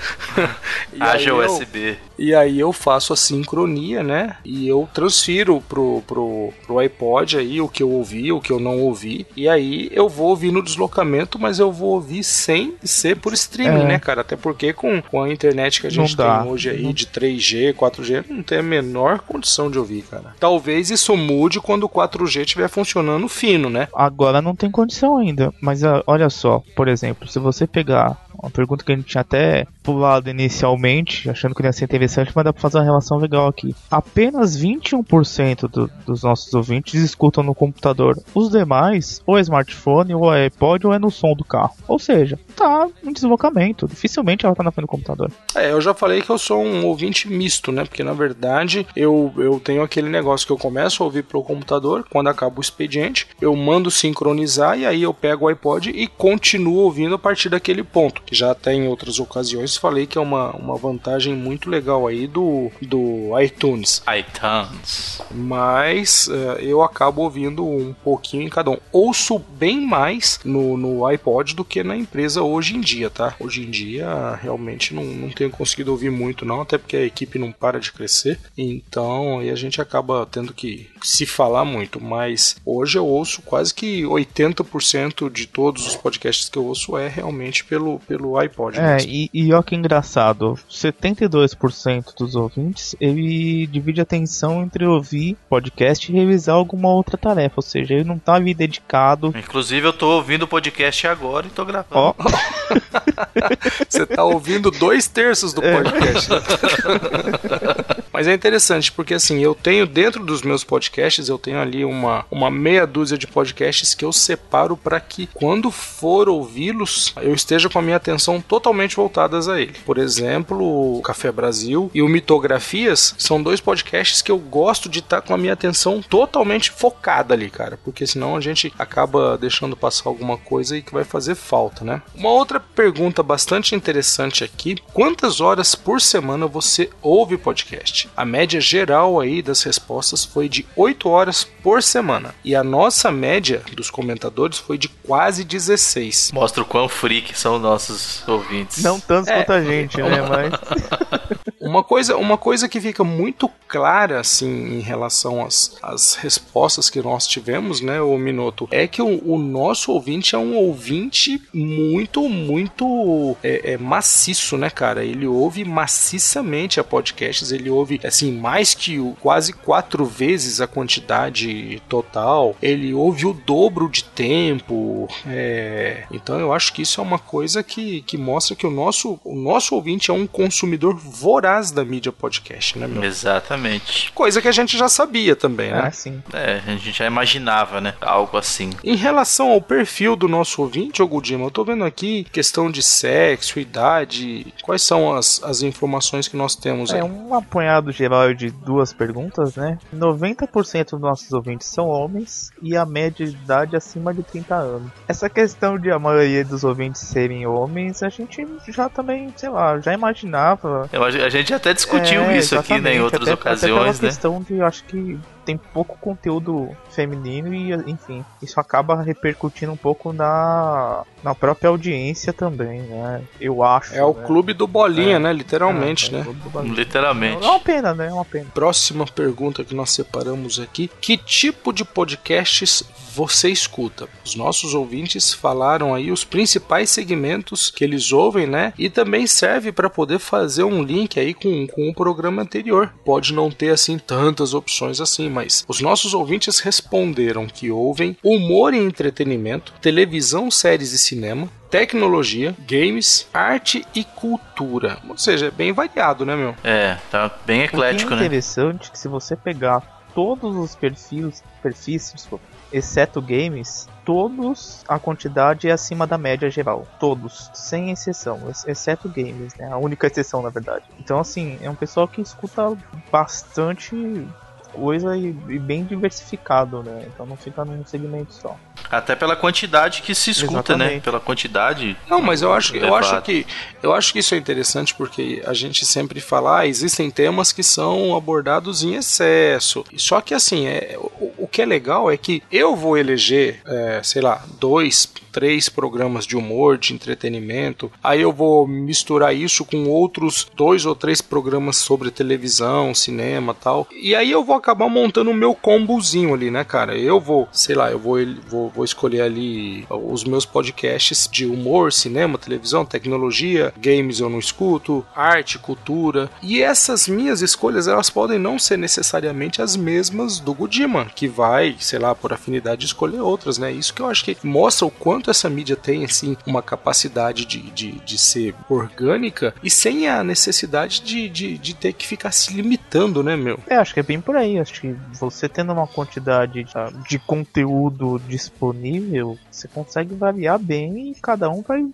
E Haja eu- USB. e aí eu faço a sincronia, né? E eu transfiro pro, pro, pro iPod aí o que eu ouvi, o que eu não ouvi. E aí eu vou ouvir no deslocamento, mas eu vou ouvir sem ser por streaming, É. né, cara? Até porque com, com a internet que a gente tem hoje aí de 3G, 4G, não tem a menor condição de ouvir, cara. Talvez isso mude quando o 4G estiver funcionando fino, né? Agora não tem condição ainda, mas ah, olha só, por exemplo, se você pegar uma pergunta que a gente tinha até pulado inicialmente, achando que ia ser interessante, mas dá pra fazer uma relação legal aqui. Apenas 21% do- dos nossos ouvintes escutam no computador. Os demais, ou é smartphone, ou é iPod, ou é no som do carro. Ou seja, tá em deslocamento. Dificilmente ela tá na frente do computador. É, eu já falei que eu sou um ouvinte misto, né? Porque na verdade eu, eu tenho aquele negócio que eu começo a ouvir pelo computador, quando acaba o expediente, eu mando sincronizar e aí eu pego o iPod e continuo ouvindo a partir daquele ponto. Que já até em outras ocasiões falei que é uma, uma vantagem muito legal aí do, do iTunes. iTunes. Mas eh, eu acabo ouvindo um pouquinho em cada um. Ouço bem mais no, no iPod do que na empresa hoje em dia, tá? Hoje em dia realmente não, não tenho conseguido ouvir muito, não, até porque a equipe não para de crescer. Então aí a gente acaba tendo que se falar muito. Mas hoje eu ouço quase que 80% de todos os podcasts que eu ouço é realmente pelo, pelo iPod. É, mesmo. e, e olha que engraçado, 72% dos ouvintes, ele divide a atenção entre ouvir podcast e revisar alguma outra tarefa, ou seja, ele não tá ali dedicado. Inclusive, eu tô ouvindo o podcast agora e tô gravando. Ó, Você tá ouvindo dois terços do podcast. Mas é interessante, porque assim, eu tenho dentro dos meus podcasts, eu tenho ali uma, uma meia dúzia de podcasts que eu separo para que quando for ouvi-los, eu esteja com a minha atenção totalmente voltadas a ele. Por exemplo, o Café Brasil e o Mitografias são dois podcasts que eu gosto de estar com a minha atenção totalmente focada ali, cara, porque senão a gente acaba deixando passar alguma coisa e que vai fazer falta, né? Uma outra pergunta bastante interessante aqui: quantas horas por semana você ouve podcast? A média geral aí das respostas foi de 8 horas por semana e a nossa média dos comentadores foi de quase 16. Mostra o quão freak são nossos ouvintes. não tanto É. quanto a gente, né? Mas. Uma coisa, uma coisa que fica muito clara, assim, em relação às, às respostas que nós tivemos, né, o Minuto, é que o, o nosso ouvinte é um ouvinte muito, muito é, é, maciço, né, cara? Ele ouve maciçamente a podcasts, ele ouve, assim, mais que o, quase quatro vezes a quantidade total, ele ouve o dobro de tempo, é... então eu acho que isso é uma coisa que, que mostra que o nosso, o nosso ouvinte é um consumidor voraz da mídia podcast, né, meu? Exatamente. Coisa que a gente já sabia também, né? Ah, sim. É, a gente já imaginava, né? Algo assim. Em relação ao perfil do nosso ouvinte, Ogudima, eu tô vendo aqui questão de sexo, idade, quais são as, as informações que nós temos aí? É um apanhado geral de duas perguntas, né? 90% dos nossos ouvintes são homens e a média de idade é acima de 30 anos. Essa questão de a maioria dos ouvintes serem homens, a gente já também, sei lá, já imaginava. Eu, a gente até discutiu É, isso aqui, né, em outras até, Até ocasiões, pela né? questão de, acho que tem pouco conteúdo feminino e, enfim, isso acaba repercutindo um pouco na, na própria audiência também, né? Eu acho. É o né? clube do bolinha, É. né? Literalmente, É, é o né? clube do bagulho. Literalmente. É uma pena, né? É uma pena. Próxima pergunta que nós separamos aqui: que tipo de podcasts você escuta? Os nossos ouvintes falaram aí os principais segmentos que eles ouvem, né? E também serve para poder fazer um link aí com, com o programa anterior. Pode não ter assim tantas opções assim, mas os nossos ouvintes responderam que ouvem humor e entretenimento, televisão, séries e cinema, tecnologia, games, arte e cultura. Ou seja, é bem variado, né, meu? É, tá bem eclético, o que é né? interessante é que se você pegar todos os perfis, perfis desculpa, exceto games, todos a quantidade é acima da média geral. Todos, sem exceção, ex- exceto games, né? A única exceção, na verdade. Então, assim, é um pessoal que escuta bastante coisa e, e bem diversificado, né? Então não fica num segmento só. Até pela quantidade que se escuta, né? Exatamente. Pela quantidade. Não, mas eu acho, eu acho que eu acho que isso é interessante porque a gente sempre fala, ah, existem temas que são abordados em excesso. Só que assim, é, o, o que é legal é que eu vou eleger, é, sei lá, dois, três programas de humor, de entretenimento. Aí eu vou misturar isso com outros dois ou três programas sobre televisão, cinema, tal. E aí eu vou acabar montando o meu combozinho ali, né, cara? Eu vou, sei lá, eu vou vou, vou escolher ali os meus podcasts de humor, cinema, televisão, tecnologia, games eu não escuto, arte, cultura. E essas minhas escolhas, elas podem não ser necessariamente as mesmas do Gudima, que vai, sei lá, por afinidade escolher outras, né? Isso que eu acho que mostra o quanto essa mídia tem, assim, uma capacidade de, de, de ser orgânica e sem a necessidade de, de, de ter que ficar se limitando, né, meu? É, acho que é bem por aí. Acho que você tendo uma quantidade ah, de conteúdo disponível, você consegue variar bem e cada um vai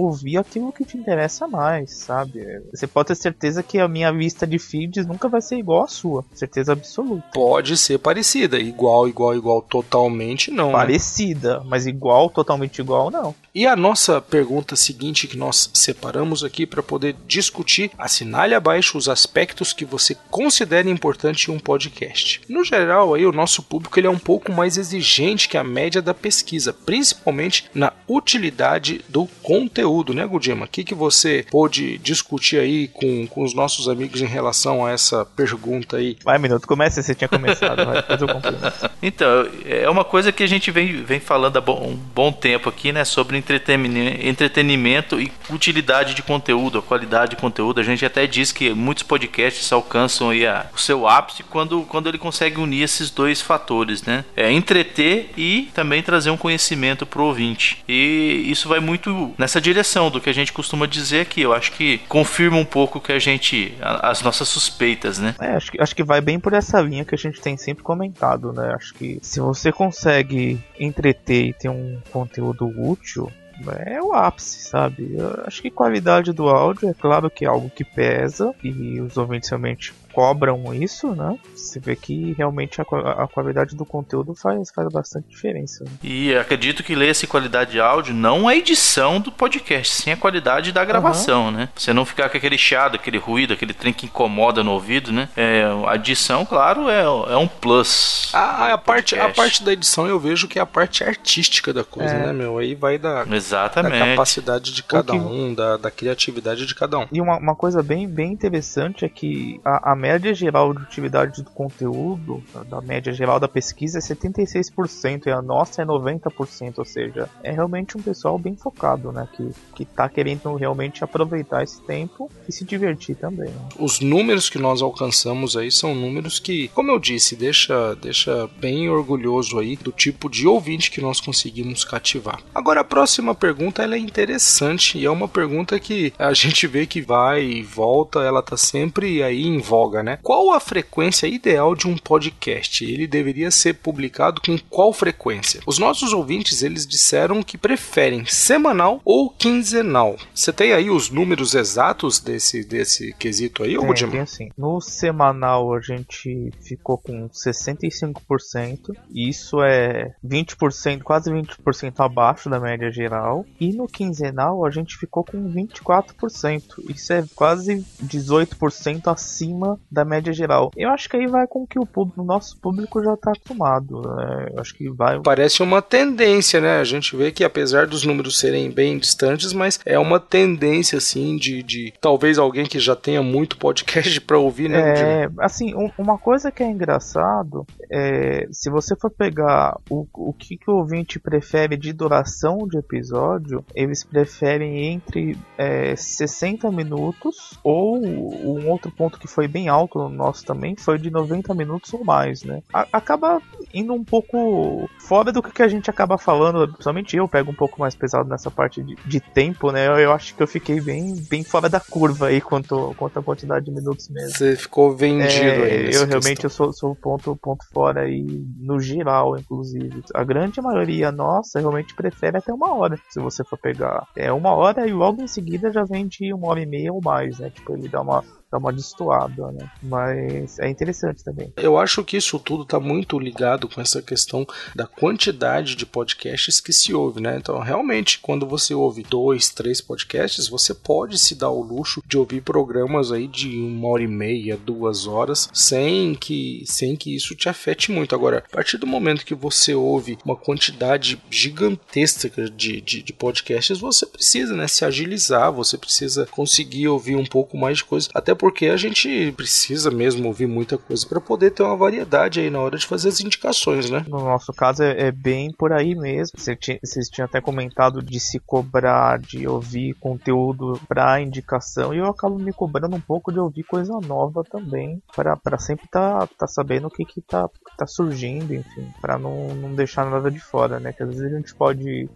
ouvir aquilo que te interessa mais, sabe? Você pode ter certeza que a minha lista de feeds nunca vai ser igual à sua, certeza absoluta. Pode ser parecida, igual, igual, igual, totalmente não. né? Parecida, mas igual, totalmente igual, não. E a nossa pergunta seguinte que nós separamos aqui para poder discutir, assinale abaixo os aspectos que você considera importante em um podcast. No geral, aí o nosso público ele é um pouco mais exigente que a média da pesquisa, principalmente na utilidade do conteúdo, né, Gudima? O que, que você pôde discutir aí com, com os nossos amigos em relação a essa pergunta aí? Vai, minuto, começa, você tinha começado, vai, depois eu. Então, é uma coisa que a gente vem, vem falando há bom- um bom tempo aqui, né? Sobre entreteni- entretenimento e utilidade de conteúdo, a qualidade de conteúdo. A gente até diz que muitos podcasts alcançam aí a- o seu ápice quando, quando ele consegue unir esses dois fatores, né? É entreter e também trazer um conhecimento pro ouvinte. E isso vai muito nessa direção do que a gente costuma dizer aqui. Eu acho que confirma um pouco que a gente. a- as nossas suspeitas, né? É, acho que, acho que vai bem por essa linha que a gente tem sempre comentado, né? Acho que se você consegue entreter e ter um conteúdo útil, é o ápice, sabe? Eu acho que qualidade do áudio é claro que é algo que pesa e os ouvintes realmente cobram isso, né? Você vê que realmente a, a qualidade do conteúdo faz, faz bastante diferença. né? E acredito que leia-se qualidade de áudio não a edição do podcast, sim a qualidade da gravação, né? Você não ficar com aquele chiado, aquele ruído, aquele trem que incomoda no ouvido, né? É, a edição, claro, é, é um plus. A, a, parte, a parte da edição eu vejo que é a parte artística da coisa, É. né, meu? Aí vai da, da Exatamente. capacidade de cada que- um, da, da criatividade de cada um. E uma, uma coisa bem, bem interessante é que a, a média geral de utilidade do conteúdo, da média geral da pesquisa, é 76% e a nossa é 90%, ou seja, é realmente um pessoal bem focado, né? Que, que tá querendo realmente aproveitar esse tempo e se divertir também. Né? Os números que nós alcançamos aí são números que, como eu disse, deixa, deixa bem orgulhoso aí do tipo de ouvinte que nós conseguimos cativar. Agora, a próxima pergunta ela é interessante e é uma pergunta que a gente vê que vai e volta, ela tá sempre aí em voga, né? Qual a frequência ideal de um podcast? Ele deveria ser publicado com qual frequência? Os nossos ouvintes, eles disseram que preferem semanal ou quinzenal. Você tem aí os números exatos desse, desse quesito aí, ou tem, assim. No semanal a gente ficou com 65%, isso é 20%, quase 20% abaixo da média geral, e no quinzenal a gente ficou com 24%, isso é quase 18% acima da média geral. Eu acho que aí vai com que o, público, o nosso público já está acostumado, né? Eu acho que vai... Parece uma tendência, né? A gente vê que apesar dos números serem bem distantes, mas é uma tendência, assim, de, de talvez alguém que já tenha muito podcast para ouvir, né? É, assim, um, uma coisa que é engraçado é se você for pegar o, o que, que o ouvinte prefere de duração de episódio, eles preferem entre é, 60 minutos ou um outro ponto que foi bem alto no nosso também foi de 90 minutos ou mais, né? A, acaba indo um pouco fora do que a gente acaba falando, principalmente eu pego um pouco mais pesado nessa parte de, de tempo, né? Eu, eu, acho que eu fiquei bem, bem fora da curva aí quanto, quanto a quantidade de minutos mesmo. Você ficou vendido é, aí. Eu realmente eu sou, sou ponto, ponto fora aí no geral, inclusive. A grande maioria nossa realmente prefere até uma hora, se você for pegar. É uma hora e logo em seguida já vem de uma hora e meia ou mais, né? Tipo, ele dá uma dá uma destoada, né? Mas é interessante também. Eu acho que isso tudo está muito ligado com essa questão da quantidade de podcasts que se ouve, né? Então, realmente, quando você ouve dois, três podcasts, você pode se dar o luxo de ouvir programas aí de uma hora e meia, duas horas, sem que, sem que isso te afete muito. Agora, a partir do momento que você ouve uma quantidade gigantesca de, de, de podcasts, você precisa, né, se agilizar, você precisa conseguir ouvir um pouco mais de coisa, até porque a gente precisa mesmo ouvir muita coisa para poder ter uma variedade aí na hora de fazer as indicações, né? No nosso caso é, é bem por aí mesmo. Vocês tinham até comentado de se cobrar, de ouvir conteúdo para indicação, e eu acabo me cobrando um pouco de ouvir coisa nova também, para sempre estar tá, tá sabendo o que, que tá, tá surgindo, enfim, para não, não deixar nada de fora, né? Que às vezes a gente pode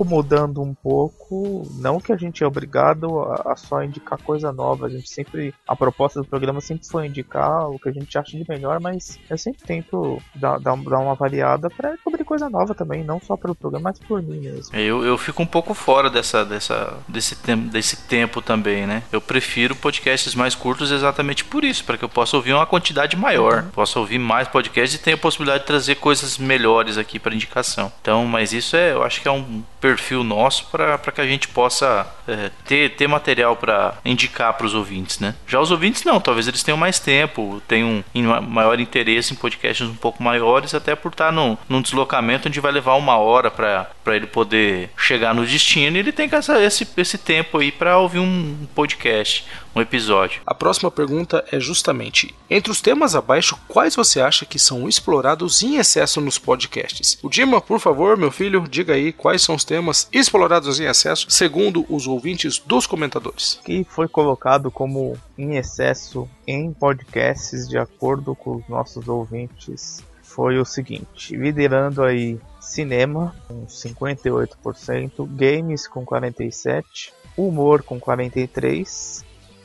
acomodando um pouco. Não que a gente é obrigado a, a, só indicar coisa nova. A gente sempre. A proposta do programa sempre foi indicar o que a gente acha de melhor, mas eu sempre tento dar, dar, dar uma variada para cobrir coisa nova também, não só pelo programa, mas por mim mesmo. Eu, eu fico um pouco fora dessa, dessa, desse, tem, desse tempo também, né? Eu prefiro podcasts mais curtos exatamente por isso, para que eu possa ouvir uma quantidade maior, uhum. possa ouvir mais podcasts e tenha a possibilidade de trazer coisas melhores aqui para indicação. Então, mas isso é, eu acho que é um perfil nosso para que a gente possa é, ter, ter material para indicar para os ouvintes, né? Já os ouvintes não, talvez eles tenham mais tempo, tenham um maior interesse em podcasts um pouco maiores, até por estar num, num deslocamento onde vai levar uma hora para ele poder chegar no destino ele tem essa, esse, esse tempo aí para ouvir um podcast um episódio. A próxima pergunta é justamente: entre os temas abaixo, quais você acha que são explorados em excesso nos podcasts? O Dima, por favor, meu filho, diga aí quais são os temas explorados em excesso, segundo os ouvintes dos comentadores. Que foi colocado como em excesso em podcasts, de acordo com os nossos ouvintes, foi o seguinte: liderando aí cinema com 58%, games com 47%, humor com 43%,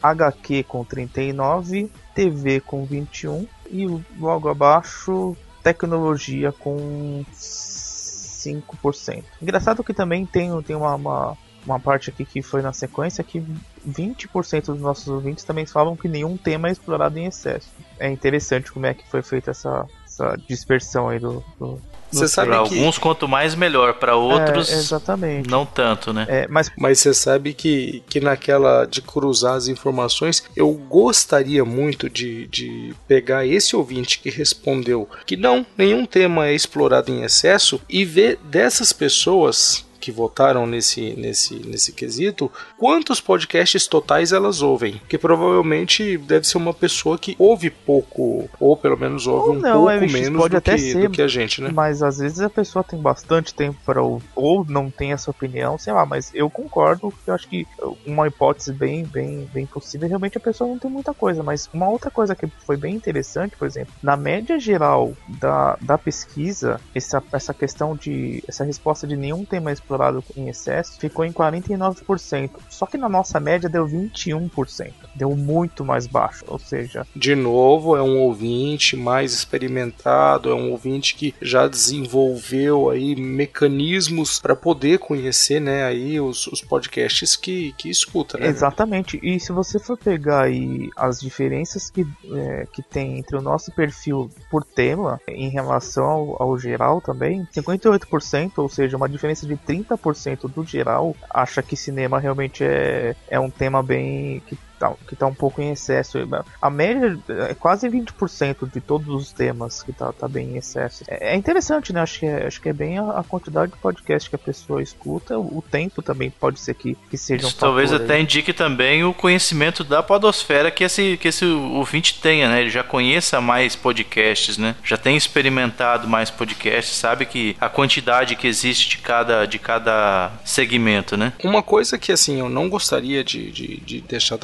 HQ com 39%, TV com 21% e logo abaixo tecnologia com 5%. Engraçado que também tem, tem uma, uma, uma parte aqui que foi na sequência que 20% dos nossos ouvintes também falam que nenhum tema é explorado em excesso. É interessante como é que foi feita essa, essa dispersão aí do, do você sabe pra que... alguns, quanto mais melhor. Para outros, é, exatamente. não tanto, né? É, mas... mas você sabe que, que naquela de cruzar as informações, eu gostaria muito de, de pegar esse ouvinte que respondeu que não, nenhum tema é explorado em excesso e ver dessas pessoas que votaram nesse, nesse, nesse quesito, quantos podcasts totais elas ouvem? Que provavelmente deve ser uma pessoa que ouve pouco, ou pelo menos ouve Ou um não, pouco é, menos pode do, até que, ser, do que a gente, né? Mas às vezes a pessoa tem bastante tempo para ouvir, ou não tem essa opinião, sei lá, mas eu concordo, eu acho que uma hipótese bem, bem, bem possível, realmente a pessoa não tem muita coisa, mas uma outra coisa que foi bem interessante, por exemplo, na média geral da, da pesquisa, essa, essa questão de, essa resposta de nenhum tema explorado em excesso ficou em 49%, só que na nossa média deu 21%, deu muito mais baixo, ou seja, De novo, é um ouvinte mais experimentado, é um ouvinte que já desenvolveu aí mecanismos para poder conhecer, né, aí os, os podcasts que, que escuta, né? Exatamente. E se você for pegar aí as diferenças que, é, que tem entre o nosso perfil por tema em relação ao, ao geral também, 58%, ou seja, uma diferença de 30% do geral, acha que cinema realmente é, é um tema bem que tá, que tá um pouco em excesso. A média é quase 20% de todos os temas que tá, tá bem em excesso. É, é interessante, né? Acho que é, acho que é bem a, a quantidade de podcast que a pessoa escuta. O, o tempo também pode ser que, que seja um Isso talvez fator aí. até indique também o conhecimento da podosfera que esse, que esse ouvinte tenha, né? Ele já conheça mais podcasts, né? Já tem experimentado mais podcasts, sabe que a quantidade que existe de cada, de cada segmento, né? Uma coisa que assim eu não gostaria de, de, de deixar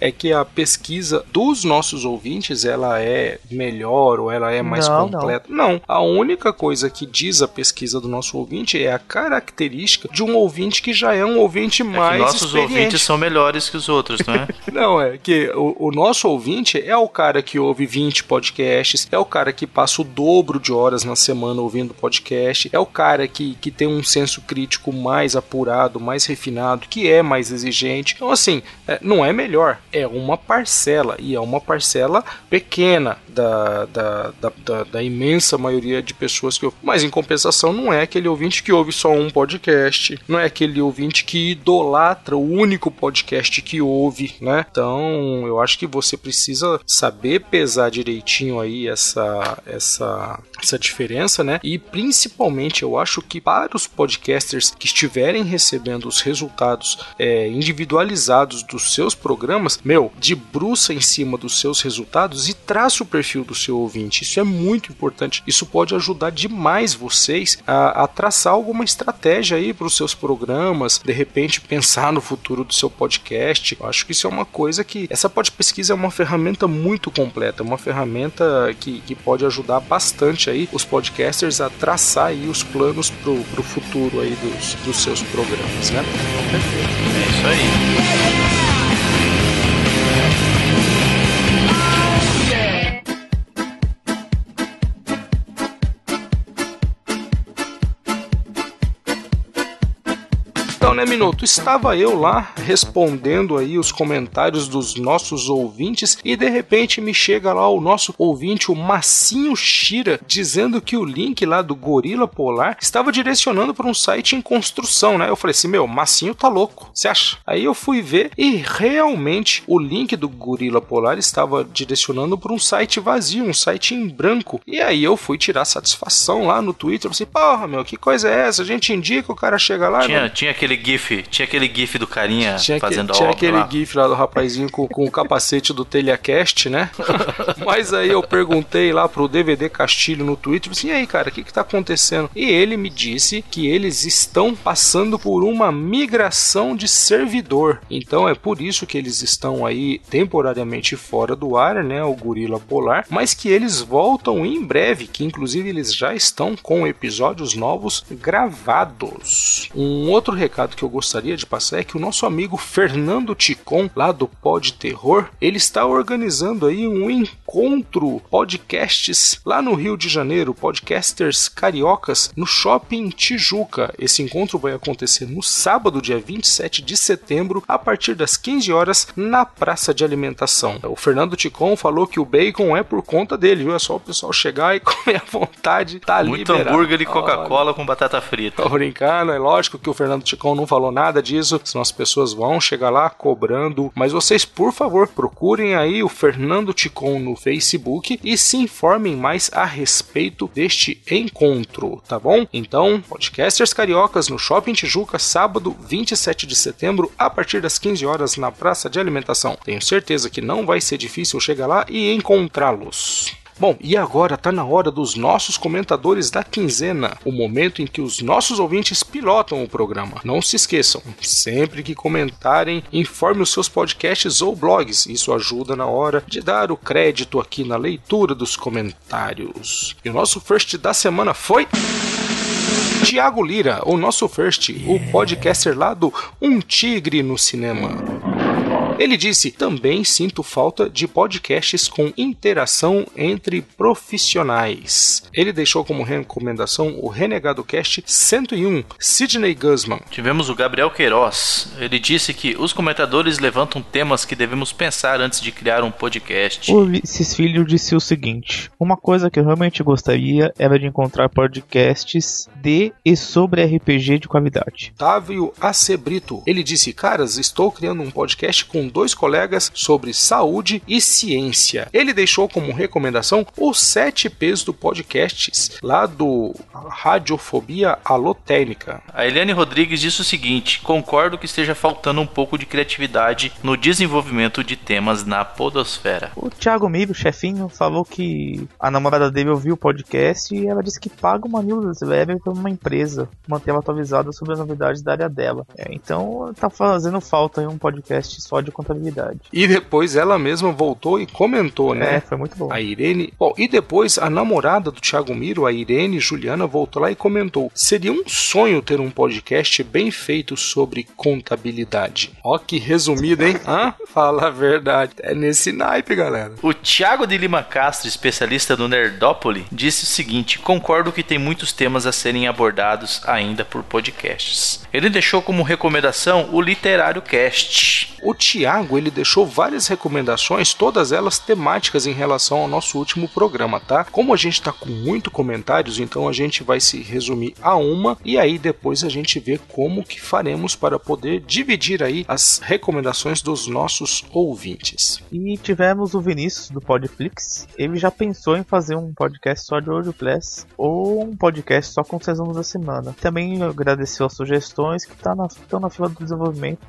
é que a pesquisa dos nossos ouvintes ela é melhor ou ela é mais Não, completa. Não. a única coisa que diz a pesquisa do nosso ouvinte é a característica de um ouvinte que já é um ouvinte É mais que nossos experiente. ouvintes são melhores que os outros, não é? Não, é que o, o nosso ouvinte é o cara que ouve 20 podcasts, é o cara que passa o dobro de horas na semana ouvindo podcast, é o cara que, que tem um senso crítico mais apurado, mais refinado, que é mais exigente. Então, assim, é, não é melhor, é uma parcela, e é uma parcela pequena da, da, da, da- da imensa maioria de pessoas que ouvem. Mas, em compensação, não é aquele ouvinte que ouve só um podcast, não é aquele ouvinte que idolatra o único podcast que ouve, né? Então, eu acho que você precisa saber pesar direitinho aí essa, essa, essa diferença, né? E principalmente, eu acho que para os podcasters que estiverem recebendo os resultados é, individualizados dos seus programas, meu, debruça em cima dos seus resultados e traça o perfil do seu ouvinte. Isso é muito importante. Isso pode ajudar demais vocês a, a traçar alguma estratégia aí para os seus programas, de repente pensar no futuro do seu podcast. Eu acho que isso é uma coisa que essa pod pesquisa é uma ferramenta muito completa, uma ferramenta que, que pode ajudar bastante aí os podcasters a traçar aí os planos pro, pro futuro aí dos, dos seus programas, né? É isso aí. Então, né, Minuto? Estava eu lá respondendo aí os comentários dos nossos ouvintes e de repente me chega lá o nosso ouvinte, o Massinho Shira, dizendo que o link lá do Gorila Polar estava direcionando para um site em construção, né? Eu falei assim, meu, Massinho tá louco, você acha? Aí eu fui ver e realmente o link do Gorila Polar estava direcionando para um site vazio, um site em branco. E aí eu fui tirar satisfação lá no Twitter, falei, porra, meu, que coisa é essa? A gente indica, o cara chega lá Tinha, tinha aquele gif, tinha aquele gif do carinha tinha, que- fazendo a tinha aquele lá. gif lá do rapazinho com, com o capacete do Telecast, né? Mas aí eu perguntei lá pro DVD Castilho no Twitter, assim, e aí, cara, o que que tá acontecendo? E ele me disse que eles estão passando por uma migração de servidor. Então é por isso que eles estão aí temporariamente fora do ar, né? O Gorila Polar, mas que eles voltam em breve, que inclusive eles já estão com episódios novos gravados. Um outro recado que eu gostaria de passar é que o nosso amigo Fernando Ticon, lá do Pod Terror, ele está organizando aí um encontro podcasts lá no Rio de Janeiro, podcasters cariocas no Shopping Tijuca. Esse encontro vai acontecer no sábado, dia 27 de setembro, a partir das 15 horas, na praça de alimentação. O Fernando Ticon falou que o bacon é por conta dele, viu? É só o pessoal chegar e comer à vontade, tá Muito liberado. hambúrguer e Coca-Cola com batata frita. Tô brincando, é lógico que o Fernando Ticon não falou nada disso, senão as pessoas vão chegar lá cobrando. Mas vocês, por favor, procurem aí o Fernando Ticon no Facebook e se informem mais a respeito deste encontro, tá bom? Então, podcasters cariocas no Shopping Tijuca, sábado 27 de setembro, a partir das 15 horas na Praça de Alimentação. Tenho certeza que não vai ser difícil chegar lá e encontrá-los. Bom, e agora tá na hora dos nossos comentadores da quinzena, o momento em que os nossos ouvintes pilotam o programa. Não se esqueçam, sempre que comentarem, informe os seus podcasts ou blogs. Isso ajuda na hora de dar o crédito aqui na leitura dos comentários. E o nosso first da semana foi. Tiago Lira, o nosso first, o podcaster lá do Um Tigre no Cinema. Ele disse: também sinto falta de podcasts com interação entre profissionais. Ele deixou como recomendação o Renegado Cast 101, Sidney Guzman. Tivemos o Gabriel Queiroz. Ele disse que os comentadores levantam temas que devemos pensar antes de criar um podcast. O Ulisses Filho disse o seguinte: Uma coisa que eu realmente gostaria era de encontrar podcasts de e sobre RPG de qualidade. Távio Acebrito. Ele disse: Caras, estou criando um podcast com dois colegas sobre saúde e ciência. Ele deixou como recomendação os 7 P's do podcasts, lá do Radiofobia Alotênica. A Eliane Rodrigues disse o seguinte: concordo que esteja faltando um pouco de criatividade no desenvolvimento de temas na podosfera. O Thiago Miro, o chefinho, falou que a namorada dele ouviu o podcast e ela disse que paga uma newsletter para uma empresa manter ela atualizada sobre as novidades da área dela. É, então tá fazendo falta aí um podcast só de contabilidade. E depois ela mesma voltou e comentou, né? É, foi muito bom. A Irene. Bom, e depois a namorada do Thiago Miro, a Irene Juliana, voltou lá e comentou: seria um sonho ter um podcast bem feito sobre contabilidade. Ó, que resumido, hein? Hã? Fala a verdade. É nesse naipe, galera. O Thiago de Lima Castro, especialista do Nerdópole, disse o seguinte: concordo que tem muitos temas a serem abordados ainda por podcasts. Ele deixou como recomendação o Literário Cast. O Thiago, ele deixou várias recomendações, todas elas temáticas em relação ao nosso último programa, tá? Como a gente tá com muito comentários, então a gente vai se resumir a uma e aí depois a gente vê como que faremos para poder dividir aí as recomendações dos nossos ouvintes. E tivemos o Vinícius do Podflix. Ele já pensou em fazer um podcast só de WordPress ou um podcast só com os da semana. Também agradeceu as sugestões que tá na, estão na fila do desenvolvimento.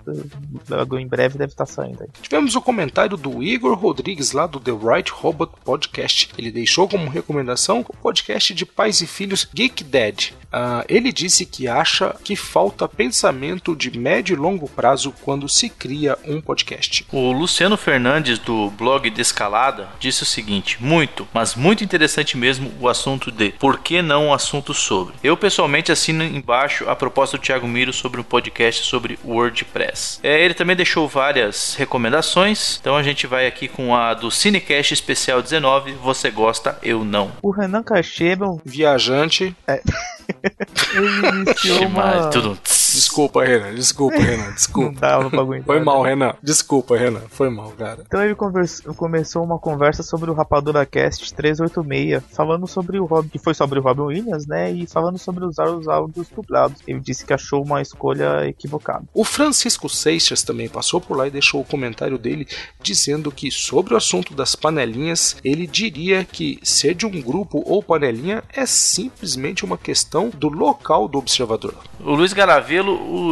Logo em breve deve estar saindo aí. Tivemos o comentário do Igor Rodrigues lá do The Right Robot Podcast. Ele deixou como recomendação o podcast de pais e filhos Geek Dad. Ah, ele disse que acha que falta pensamento de médio e longo prazo quando se cria um podcast. O Luciano Fernandes do blog Descalada disse o seguinte: muito, mas muito interessante mesmo o assunto de por que não um assunto sobre. Eu pessoalmente assino embaixo a proposta do Thiago Miro sobre um podcast sobre WordPress. É, ele também deixou várias recomendações, então a gente vai aqui com a do Cinecast Especial 19. Você gosta, eu não. O Renan Cacheba, Viajante. ele iniciou uma... tudo. Desculpa, Renan. Desculpa, Renan. Não Desculpa. dava pra aguentar. Foi mal, Renan. Desculpa, Renan. Foi mal, cara. Então ele começou uma conversa sobre o Rapadura Cast 386, falando sobre o Rob, que foi sobre o Robin Williams, né? E falando sobre usar os áudios dublados. Ele disse que achou uma escolha equivocada. O Francisco Seixas também passou por lá e deixou o comentário dele dizendo que sobre o assunto das panelinhas, ele diria que ser de um grupo ou panelinha é simplesmente uma questão do local do observador. O Luiz Garavelo,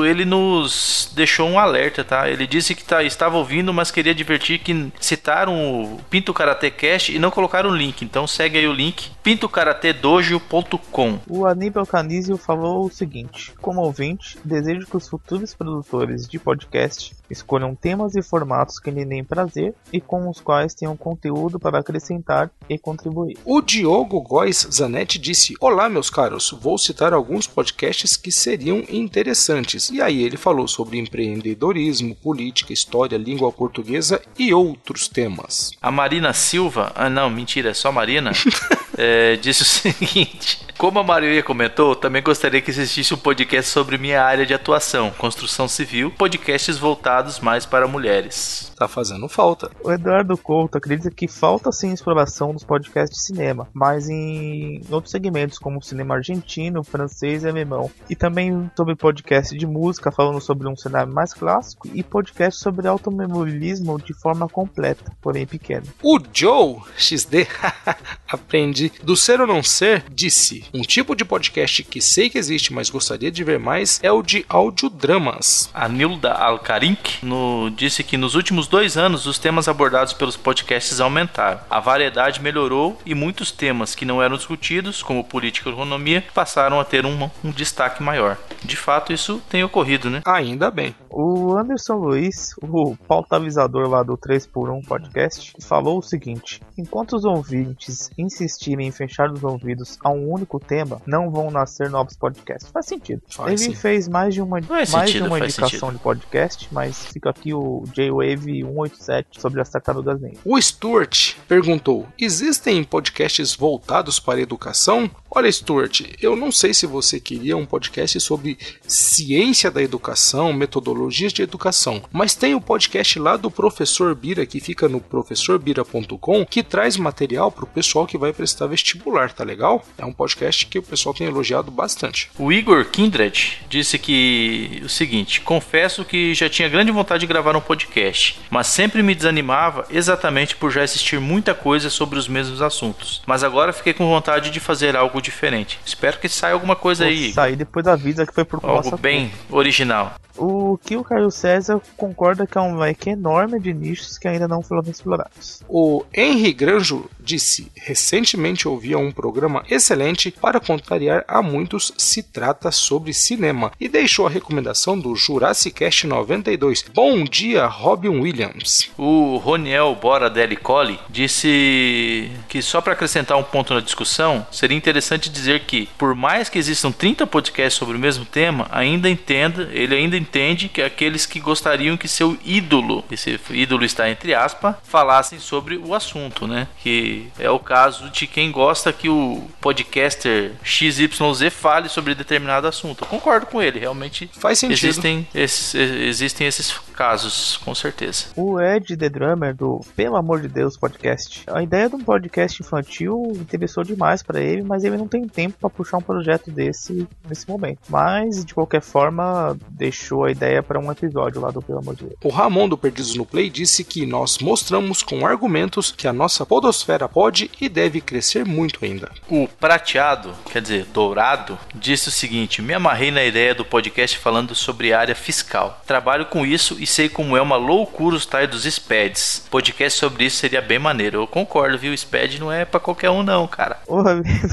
ele nos deixou um alerta, tá? Ele disse que tá- estava ouvindo, mas queria advertir que citaram o Pinto Karate Cash e não colocaram o link. Então segue aí o link pintokaratedojo.com. O Aníbal Canizio falou o seguinte: Como ouvinte, desejo que os futuros produtores de podcast escolham temas e formatos que lhe deem prazer e com os quais tenham conteúdo para acrescentar e contribuir. O Diogo Góes Zanetti disse: Olá, meus caros, vou citar alguns podcasts que seriam interessantes. E aí ele falou sobre empreendedorismo, política, história, língua portuguesa e outros temas. A Marina Silva, ah não, mentira, é só Marina, é, disse o seguinte: Como a Maria comentou, também gostaria que existisse um podcast sobre minha área de atuação, construção civil, podcasts voltados mais para mulheres. Tá fazendo falta. O Eduardo Couto acredita que falta sim exploração dos podcasts de cinema, mas em outros segmentos como cinema argentino, francês e alemão. E também sobre podcast de música, falando sobre um cenário mais clássico, e podcast sobre automobilismo de forma completa, porém pequena. O Joe XD, aprendi do ser ou não ser, disse: Um tipo de podcast que sei que existe, mas gostaria de ver mais é o de audiodramas. A Nilda Alcarink no, disse que nos últimos dois anos os temas abordados pelos podcasts aumentaram. A variedade melhorou e muitos temas que não eram discutidos, como política e economia, passaram a ter um, um destaque maior. De fato, isso tem ocorrido, né? Ainda bem. O Anderson Luiz, o pautavizador lá do 3x1 podcast, falou o seguinte: enquanto os ouvintes insistirem em fechar os ouvidos a um único tema, não vão nascer novos podcasts. Faz sentido. Faz Ele sim. fez mais de uma, Faz mais sentido, de uma indicação sentido. de podcast, mas fica aqui o J-Wave 187 sobre as tartarugas ninja. O Stuart perguntou: Existem podcasts voltados para a educação? Olha, Stuart, eu não sei se você queria um podcast sobre ciência da educação, metodologias de educação, mas tem o podcast lá do Professor Bira que fica no professorbira.com que traz material para o pessoal que vai prestar vestibular, tá legal? É um podcast que o pessoal tem elogiado bastante. O Igor Kindred disse que o seguinte: confesso que já tinha grande vontade de gravar um podcast, mas sempre me desanimava exatamente por já assistir muita coisa sobre os mesmos assuntos. Mas agora fiquei com vontade de fazer algo diferente. Espero que saia alguma coisa aí, Igor. Sair depois da vida que foi por algo bem original. O que o Caio César concorda que é um leque enorme de nichos que ainda não foram explorados. O Henry Granjo disse: Recentemente ouvi um programa excelente para contrariar a muitos se trata sobre cinema e deixou a recomendação do Jurassic Cast 92. Bom dia, Robin Williams. O Roniel Bora Deli Colli disse que só para acrescentar um ponto na discussão, seria interessante dizer que, por mais que existam 30 podcasts sobre o mesmo tema, ainda entenda, ele ainda entende que aqueles que gostariam que seu ídolo, esse ídolo está entre aspas, falassem sobre o assunto, né? Que é o caso de quem gosta que o podcaster XYZ fale sobre determinado assunto. Eu concordo com ele, realmente Faz sentido. existem esses, existem esses casos, com certeza. O Ed The Drummer do Pelo Amor de Deus podcast. A ideia de um podcast infantil interessou demais pra ele, mas ele não tem tempo pra puxar um projeto desse nesse momento. Mas de qualquer forma, deixou a ideia pra um episódio lá do Pelo Amor de Deus. O Ramon do Perdidos no Play disse que nós mostramos com argumentos que a nossa podosfera pode e deve crescer muito ainda. O prateado, quer dizer, dourado, disse o seguinte: Me amarrei na ideia do podcast falando sobre área fiscal. Trabalho com isso e sei como é uma loucura os tais dos SPEDs. Podcast sobre isso seria bem maneiro. Eu concordo, viu? SPED não é pra qualquer um, não, cara. O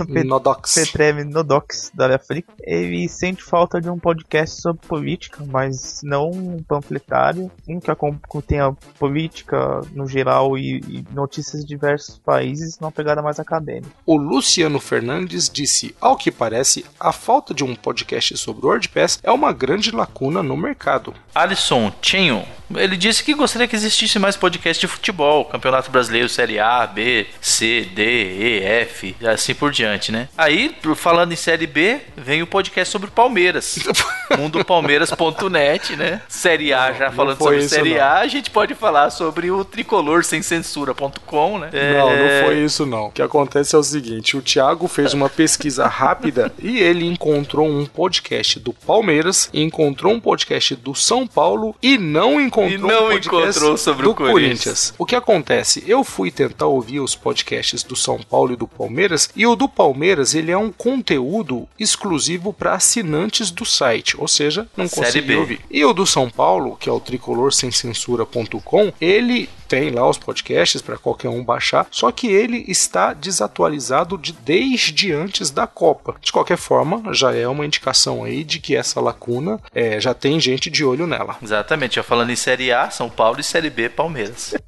Pet- Nodox. Petreme Nodox da África, ele sente falta de um podcast sobre política, mas não um panfletário, em que tenha política no geral e, e notícias de diversos países numa pegada mais acadêmica. O Luciano Fernandes disse: Ao que parece, a falta de um podcast sobre WordPress é uma grande lacuna no mercado. Alisson Chenho, ele disse que gostaria que existisse mais podcast de futebol, Campeonato Brasileiro Série A, B, C, D, E, F, e assim por diante, né? Aí, falando em Série B, vem o podcast sobre Palmeiras. mundopalmeiras.net, né? Série A, já não falando foi sobre Série não. A, a gente pode falar sobre o tricolor sem censura.com, né? Não, É, não foi isso não. O que acontece é o seguinte, o Thiago fez uma pesquisa rápida e ele encontrou um podcast do Palmeiras, encontrou um podcast do São Paulo e não encontrou E não um encontrou sobre o Corinthians. O que acontece? Eu fui tentar ouvir os podcasts do São Paulo e do Palmeiras e o do Palmeiras ele é um conteúdo exclusivo para assinantes do site, ou seja, não consegui ouvir. E o do São Paulo, que é o tricolor sem censura.com, ele tem lá os podcasts para qualquer um baixar, só que ele está desatualizado de desde antes da Copa. De qualquer forma, já é uma indicação aí de que essa lacuna é, já tem gente de olho nela. Exatamente, já falando em Série A, São Paulo e Série B, Palmeiras.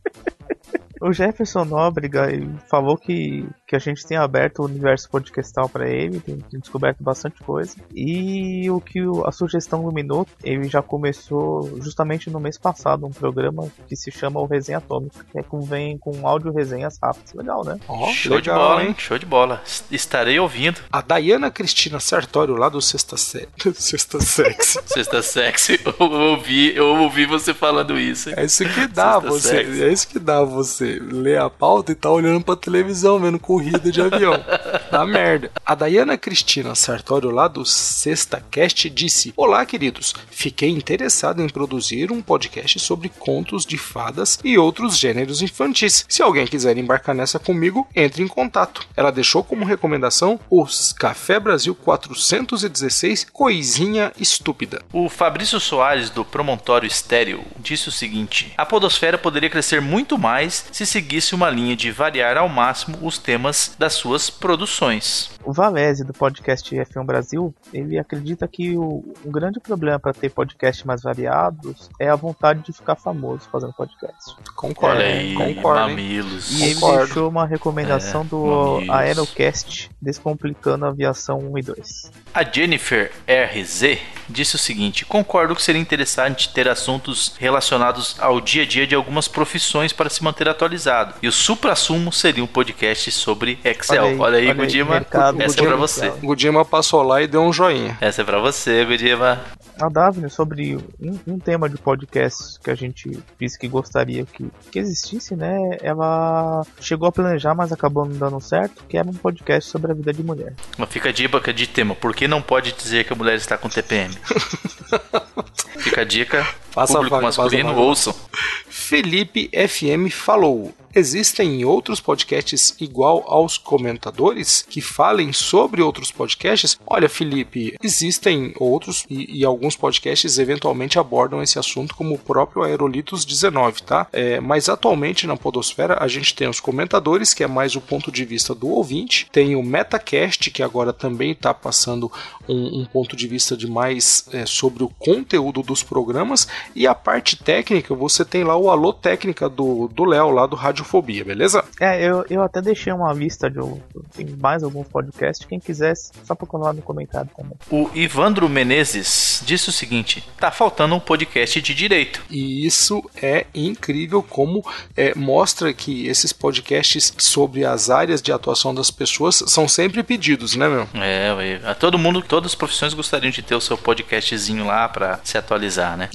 O Jefferson Nóbrega falou que que a gente tem aberto o universo podcastal para ele, tem, tem, descoberto bastante coisa. E o que o, a sugestão do Minuto, ele já começou justamente no mês passado, um programa que se chama o Resenha Atômica, que é com, vem com áudio resenhas rápidas. Legal, né? Oh, Show legal, de bola, hein? Show de bola. Estarei ouvindo. A Dayana Cristina Sartório, lá do Sexta Se... Sexta Sexy. Sexta Sexy. Eu ouvi, eu ouvi você falando isso. É isso que dá Sexta você. Sexy. É isso que dá você ler a pauta e tá olhando pra televisão, vendo corrida de avião. Dá merda. A Dayana Cristina Sartório, lá do Sexta Cast, disse: Olá, queridos. Fiquei interessado em produzir um podcast sobre contos de fadas e outros gêneros infantis. Se alguém quiser embarcar nessa comigo, entre em contato. Ela deixou como recomendação os Café Brasil 416 Coisinha Estúpida. O Fabrício Soares, do Promontório Estéreo, disse o seguinte: A Podosfera poderia crescer muito mais se seguisse uma linha de variar ao máximo os temas das suas produções. O Valese, do podcast F1 Brasil, ele acredita que o, um grande problema para ter podcasts mais variados é a vontade de ficar famoso fazendo podcast. Concordo. Olha aí, concordo. Mamilos. E Concordo. ele deixou uma recomendação é, do mamilos. Aerocast Descomplicando a Aviação 1 e 2. A Jennifer RZ disse o seguinte: Concordo que seria interessante ter assuntos relacionados ao dia a dia de algumas profissões para se manter atualizado. E o supra-sumo seria um podcast sobre Excel. Olha aí, olha aí olha Gudima. Aí, essa é pra você. Gudima passou lá e deu um joinha. Essa é pra você, Gudima. A Daphne, sobre um, um, tema de podcast que a gente disse que gostaria que, que existisse, né? Ela chegou a planejar, mas acabou não dando certo, que era um podcast sobre a vida de mulher. Mas fica a dica de tema, por que não pode dizer que a mulher está com TPM? fica a dica. Faça público vaga, masculino, ouçam. Felipe FM falou: Existem outros podcasts igual aos comentadores que falem sobre outros podcasts? Olha, Felipe, existem outros e, e alguns podcasts eventualmente abordam esse assunto, como o próprio Aerolitos 19, tá? É, mas atualmente na Podosfera a gente tem os comentadores, que é mais o ponto de vista do ouvinte, tem o Metacast, que agora também está passando um, um, ponto de vista de mais é, sobre o conteúdo dos programas, e a parte técnica você tem lá o Alô Técnica do Léo, lá do Radiofobia, beleza? É, eu, eu até deixei uma lista de tem mais alguns podcasts, quem quisesse, só procurar lá no comentário também. O Ivandro Menezes disse o seguinte: tá faltando um podcast de direito. E isso é incrível como é, mostra que esses podcasts sobre as áreas de atuação das pessoas são sempre pedidos, né, meu? É, a todo mundo, todas as profissões gostariam de ter o seu podcastzinho lá para se atualizar, né?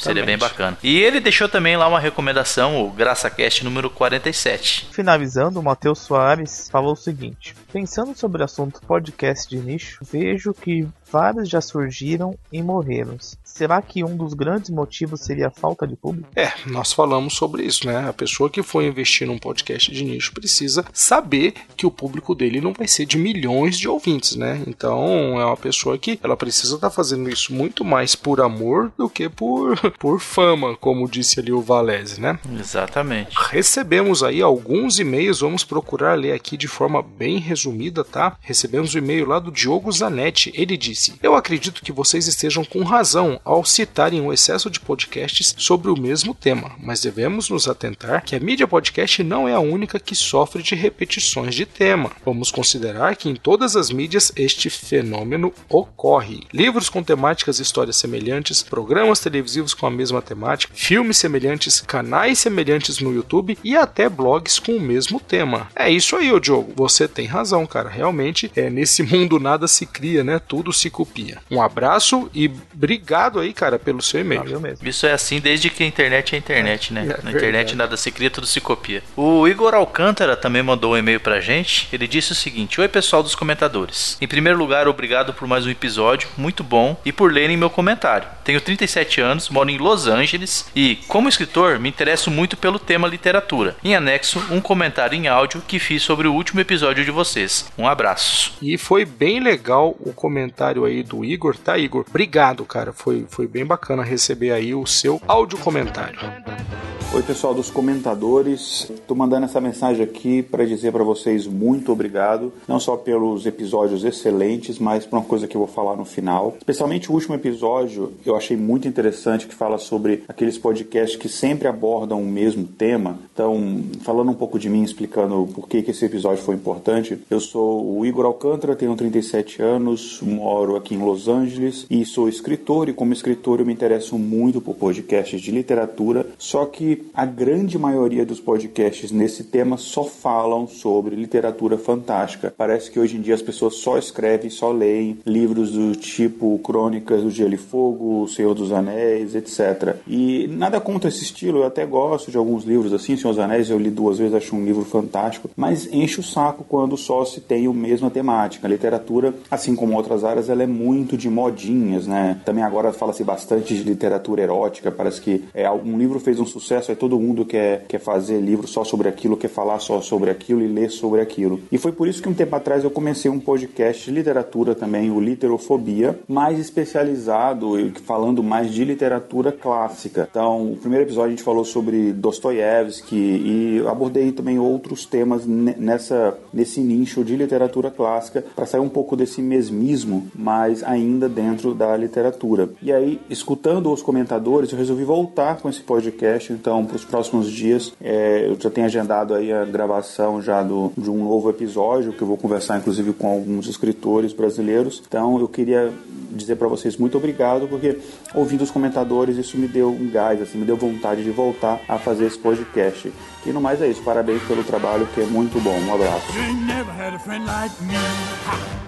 Exatamente. Seria bem bacana. E ele deixou também lá uma recomendação, o GraçaCast número 40 47. Finalizando, o Matheus Soares falou o seguinte: Pensando sobre o assunto podcast de nicho, vejo que vários já surgiram e morreram. Será que um dos grandes motivos seria a falta de público? É, nós falamos sobre isso, né? A pessoa que for investir num podcast de nicho precisa saber que o público dele não vai ser de milhões de ouvintes, né? Então é uma pessoa que ela precisa estar tá fazendo isso muito mais por amor do que por, por fama, como disse ali o Valese, né? Exatamente. Recebemos aí alguns e-mails, vamos procurar ler aqui de forma bem resumida, tá? Recebemos o um e-mail lá do Diogo Zanetti. Ele disse: Eu acredito que vocês estejam com razão ao citarem o excesso de podcasts sobre o mesmo tema, mas devemos nos atentar que a mídia podcast não é a única que sofre de repetições de tema. Vamos considerar que em todas as mídias este fenômeno ocorre. Livros com temáticas e histórias semelhantes, programas televisivos com a mesma temática, filmes semelhantes, canais semelhantes no YouTube e até blogs com o mesmo tema. É isso aí, ô Diogo. Você tem razão, cara. Realmente, é nesse mundo nada se cria, né? Tudo se copia. Um abraço e obrigado obrigado aí, cara, pelo seu e-mail. mesmo. Isso é assim desde que a internet é internet, né? É, Na verdade. internet nada se cria, tudo se copia. O Igor Alcântara também mandou um e-mail pra gente. Ele disse o seguinte: Oi, pessoal dos comentadores. Em primeiro lugar, obrigado por mais um episódio, muito bom, e por lerem meu comentário. Tenho 37 anos, moro em Los Angeles e, como escritor, me interesso muito pelo tema literatura. Em anexo, um comentário em áudio que fiz sobre o último episódio de vocês. Um abraço. E foi bem legal o comentário aí do Igor, tá, Igor? Obrigado, cara. Foi foi, bem bacana receber aí o seu áudio comentário. Oi, pessoal dos comentadores. Estou mandando essa mensagem aqui para dizer para vocês muito obrigado, não só pelos episódios excelentes, mas por uma coisa que eu vou falar no final. Especialmente o último episódio, eu achei muito interessante que fala sobre aqueles podcasts que sempre abordam o mesmo tema. Então, falando um pouco de mim, explicando por que, que esse episódio foi importante, eu sou o Igor Alcântara, tenho 37 anos, moro aqui em Los Angeles e sou escritor. E como escritor, eu me interesso muito por podcasts de literatura, só que a grande maioria dos podcasts nesse tema só falam sobre literatura fantástica. Parece que hoje em dia as pessoas só escrevem, só leem livros do tipo Crônicas do Gelo e Fogo, O Senhor dos Anéis, etc. E nada contra esse estilo, eu até gosto de alguns livros assim, Senhor dos Anéis eu li duas vezes, acho um livro fantástico, mas enche o saco quando só se tem a mesma temática. A literatura, assim como outras áreas, ela é muito de modinhas, né? Também agora fala-se bastante de literatura erótica, parece que é, um livro fez um sucesso, aí todo mundo quer, quer fazer livro só sobre aquilo, quer falar só sobre aquilo e ler sobre aquilo. E foi por isso que um tempo atrás eu comecei um podcast de literatura também, o Literofobia, mais especializado, falando mais de literatura clássica. Então, o primeiro episódio a gente falou sobre Dostoiévski e abordei também outros temas nessa, nesse nicho de literatura clássica para sair um pouco desse mesmismo, mas ainda dentro da literatura. E aí, escutando os comentadores, eu resolvi voltar com esse podcast. Então, para os próximos dias, é, eu já tenho agendado aí a gravação já do, de um novo episódio que eu vou conversar, inclusive, com alguns escritores brasileiros. Então, eu queria dizer para vocês muito obrigado, porque ouvindo os comentadores, isso me deu um gás, assim, me deu vontade de voltar a fazer esse podcast. E no mais é isso, parabéns pelo trabalho que é muito bom. Um abraço.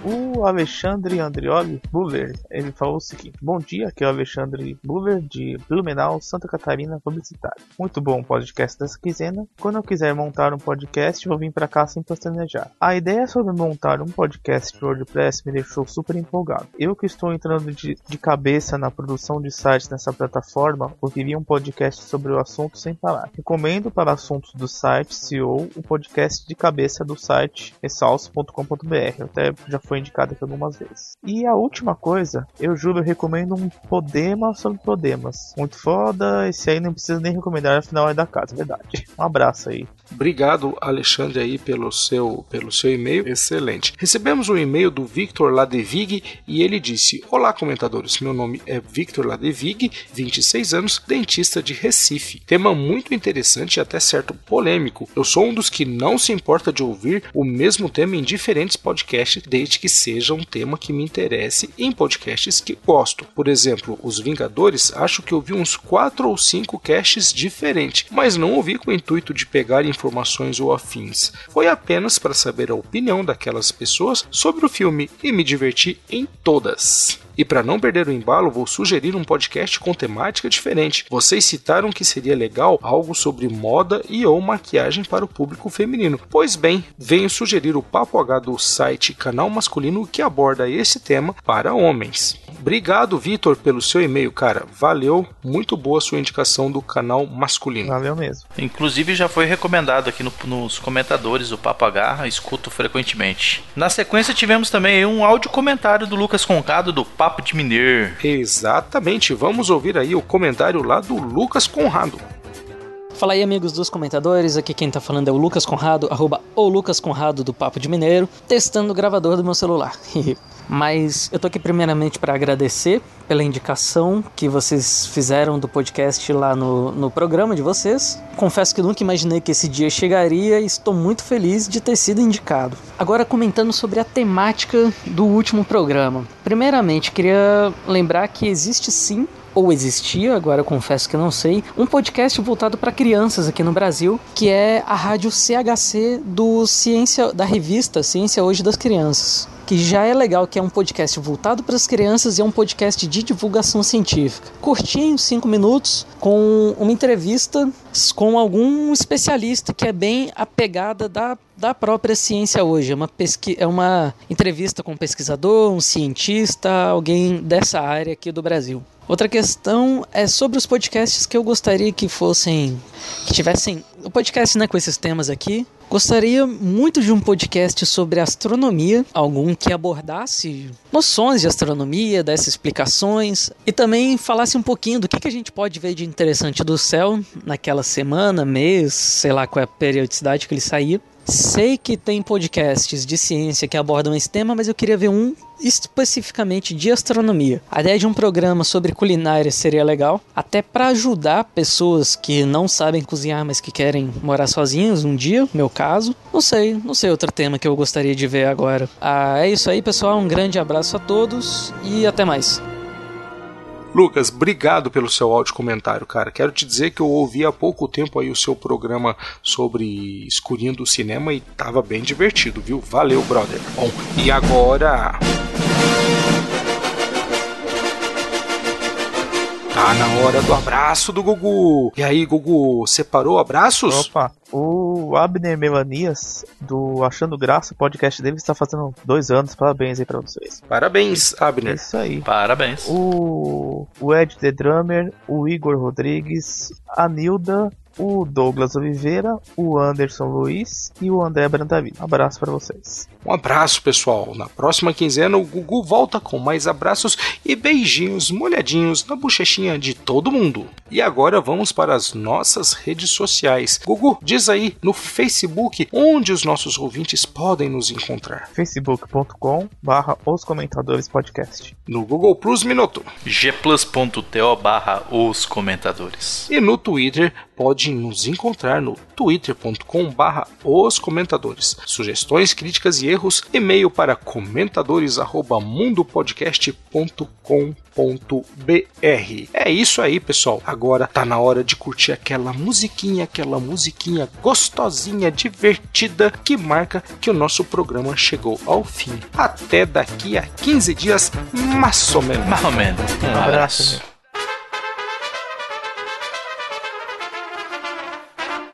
O Alexandre Andrioli Buller, ele falou o seguinte: Bom dia, aqui é o Alexandre Buller de Blumenau, Santa Catarina, publicitário. Muito bom o podcast dessa quinzena. Quando eu quiser montar um podcast, vou vir para cá sem planejar. A ideia sobre montar um podcast de WordPress me deixou super empolgado. Eu que estou entrando de, de cabeça na produção de sites nessa plataforma, ouviria um podcast sobre o assunto sem parar. Recomendo para assuntos do site CEO o podcast de cabeça do site ressalso.com.br. Até já foi indicado aqui algumas vezes. E a última coisa, eu juro, eu recomendo um Podema sobre Podemas. Muito foda, esse aí não precisa nem recomendar, afinal é da casa, é verdade. Um abraço aí. Obrigado, Alexandre, aí pelo seu, pelo seu e-mail. Excelente. Recebemos um e-mail do Victor Ladevig e ele disse: Olá, comentadores. Meu nome é Victor Ladevig, 26 anos, dentista de Recife. Tema muito interessante e até certo polêmico. Eu sou um dos que não se importa de ouvir o mesmo tema em diferentes podcasts, desde que seja um tema que me interesse em podcasts que gosto. Por exemplo, Os Vingadores, acho que ouvi uns 4 ou 5 casts diferentes, mas não ouvi com o intuito de pegar informações ou afins. Foi apenas para saber a opinião daquelas pessoas sobre o filme e me divertir em todas. E para não perder o embalo, vou sugerir um podcast com temática diferente. Vocês citaram que seria legal algo sobre moda e ou maquiagem para o público feminino. Pois bem, venho sugerir o Papo H do site Canal Masculino que aborda esse tema para homens. Obrigado, Vitor, pelo seu e-mail, cara. Valeu, muito boa sua indicação do canal masculino. Valeu mesmo. Inclusive já foi recomendado aqui no, nos comentadores do Papo H, escuto frequentemente. Na sequência tivemos também um áudio comentário do Lucas Concado do Papo de Mineiro. Exatamente, vamos ouvir aí o comentário lá do Lucas Conrado. Fala aí, amigos dos comentadores. Aqui quem tá falando é o Lucas Conrado, arroba o Lucas Conrado do Papo de Mineiro, testando o gravador do meu celular. Mas eu tô aqui primeiramente para agradecer pela indicação que vocês fizeram do podcast lá no, no programa de vocês. Confesso que nunca imaginei que esse dia chegaria e estou muito feliz de ter sido indicado. Agora comentando sobre a temática do último programa. Primeiramente, queria lembrar que existe sim ou existia, agora eu confesso que não sei, um podcast voltado para crianças aqui no Brasil, que é a rádio CHC do Ciência da revista Ciência Hoje das Crianças que já é legal, que é um podcast voltado para as crianças e é um podcast de divulgação científica. Curtinho, 5 minutos, com uma entrevista com algum especialista que é bem a pegada da, da própria ciência hoje. É uma, pesqui é uma entrevista com um pesquisador, um cientista, alguém dessa área aqui do Brasil. Outra questão é sobre os podcasts que eu gostaria que fossem que tivessem o podcast né, com esses temas aqui. Gostaria muito de um podcast sobre astronomia, algum que abordasse noções de astronomia, desse explicações e também falasse um pouquinho do que, que a gente pode ver de interessante do céu naquela semana, mês, sei lá qual é a periodicidade que ele saía. Sei que tem podcasts de ciência que abordam esse tema, mas eu queria ver um especificamente de astronomia. A ideia de um programa sobre culinária seria legal, até para ajudar pessoas que não sabem cozinhar, mas que querem morar sozinhos um dia, meu caso. Não sei, não sei outro tema que eu gostaria de ver agora. Ah, é isso aí, pessoal. Um grande abraço a todos e até mais. Lucas, obrigado pelo seu áudio comentário, cara. Quero te dizer que eu ouvi há pouco tempo aí o seu programa sobre escurinho do cinema e tava bem divertido, viu? Valeu, brother. Bom, e agora. Tá na hora do abraço do Gugu. E aí, Gugu, separou abraços? Opa, o Abner Melanias, do Achando Graça, o podcast dele está fazendo dois anos. Parabéns aí pra vocês. Parabéns, É Abner. isso aí. Parabéns. O, o Ed The Drummer, o Igor Rodrigues, a Nilda, o Douglas Oliveira, o Anderson Luiz e o André Brandavi. Um abraço pra vocês. Um abraço, pessoal. Na próxima quinzena, o Gugu volta com mais abraços e beijinhos molhadinhos na bochechinha de todo mundo. E agora vamos para as nossas redes sociais. Gugu, diz aí no Facebook onde os nossos ouvintes podem nos encontrar. facebook.com barra os comentadores podcast. No Google Plus Minuto. gplus.to barra os comentadores. E no Twitter pode nos encontrar no twitter.com barra os comentadores. Sugestões, críticas e erros, e-mail para comentadores@mundopodcast.com.br. É isso aí, pessoal. Agora tá na hora de curtir aquela musiquinha, aquela musiquinha gostosinha, divertida que marca que o nosso programa chegou ao fim. Até daqui a 15 dias, mais ou menos. Mais ou menos. Um abraço.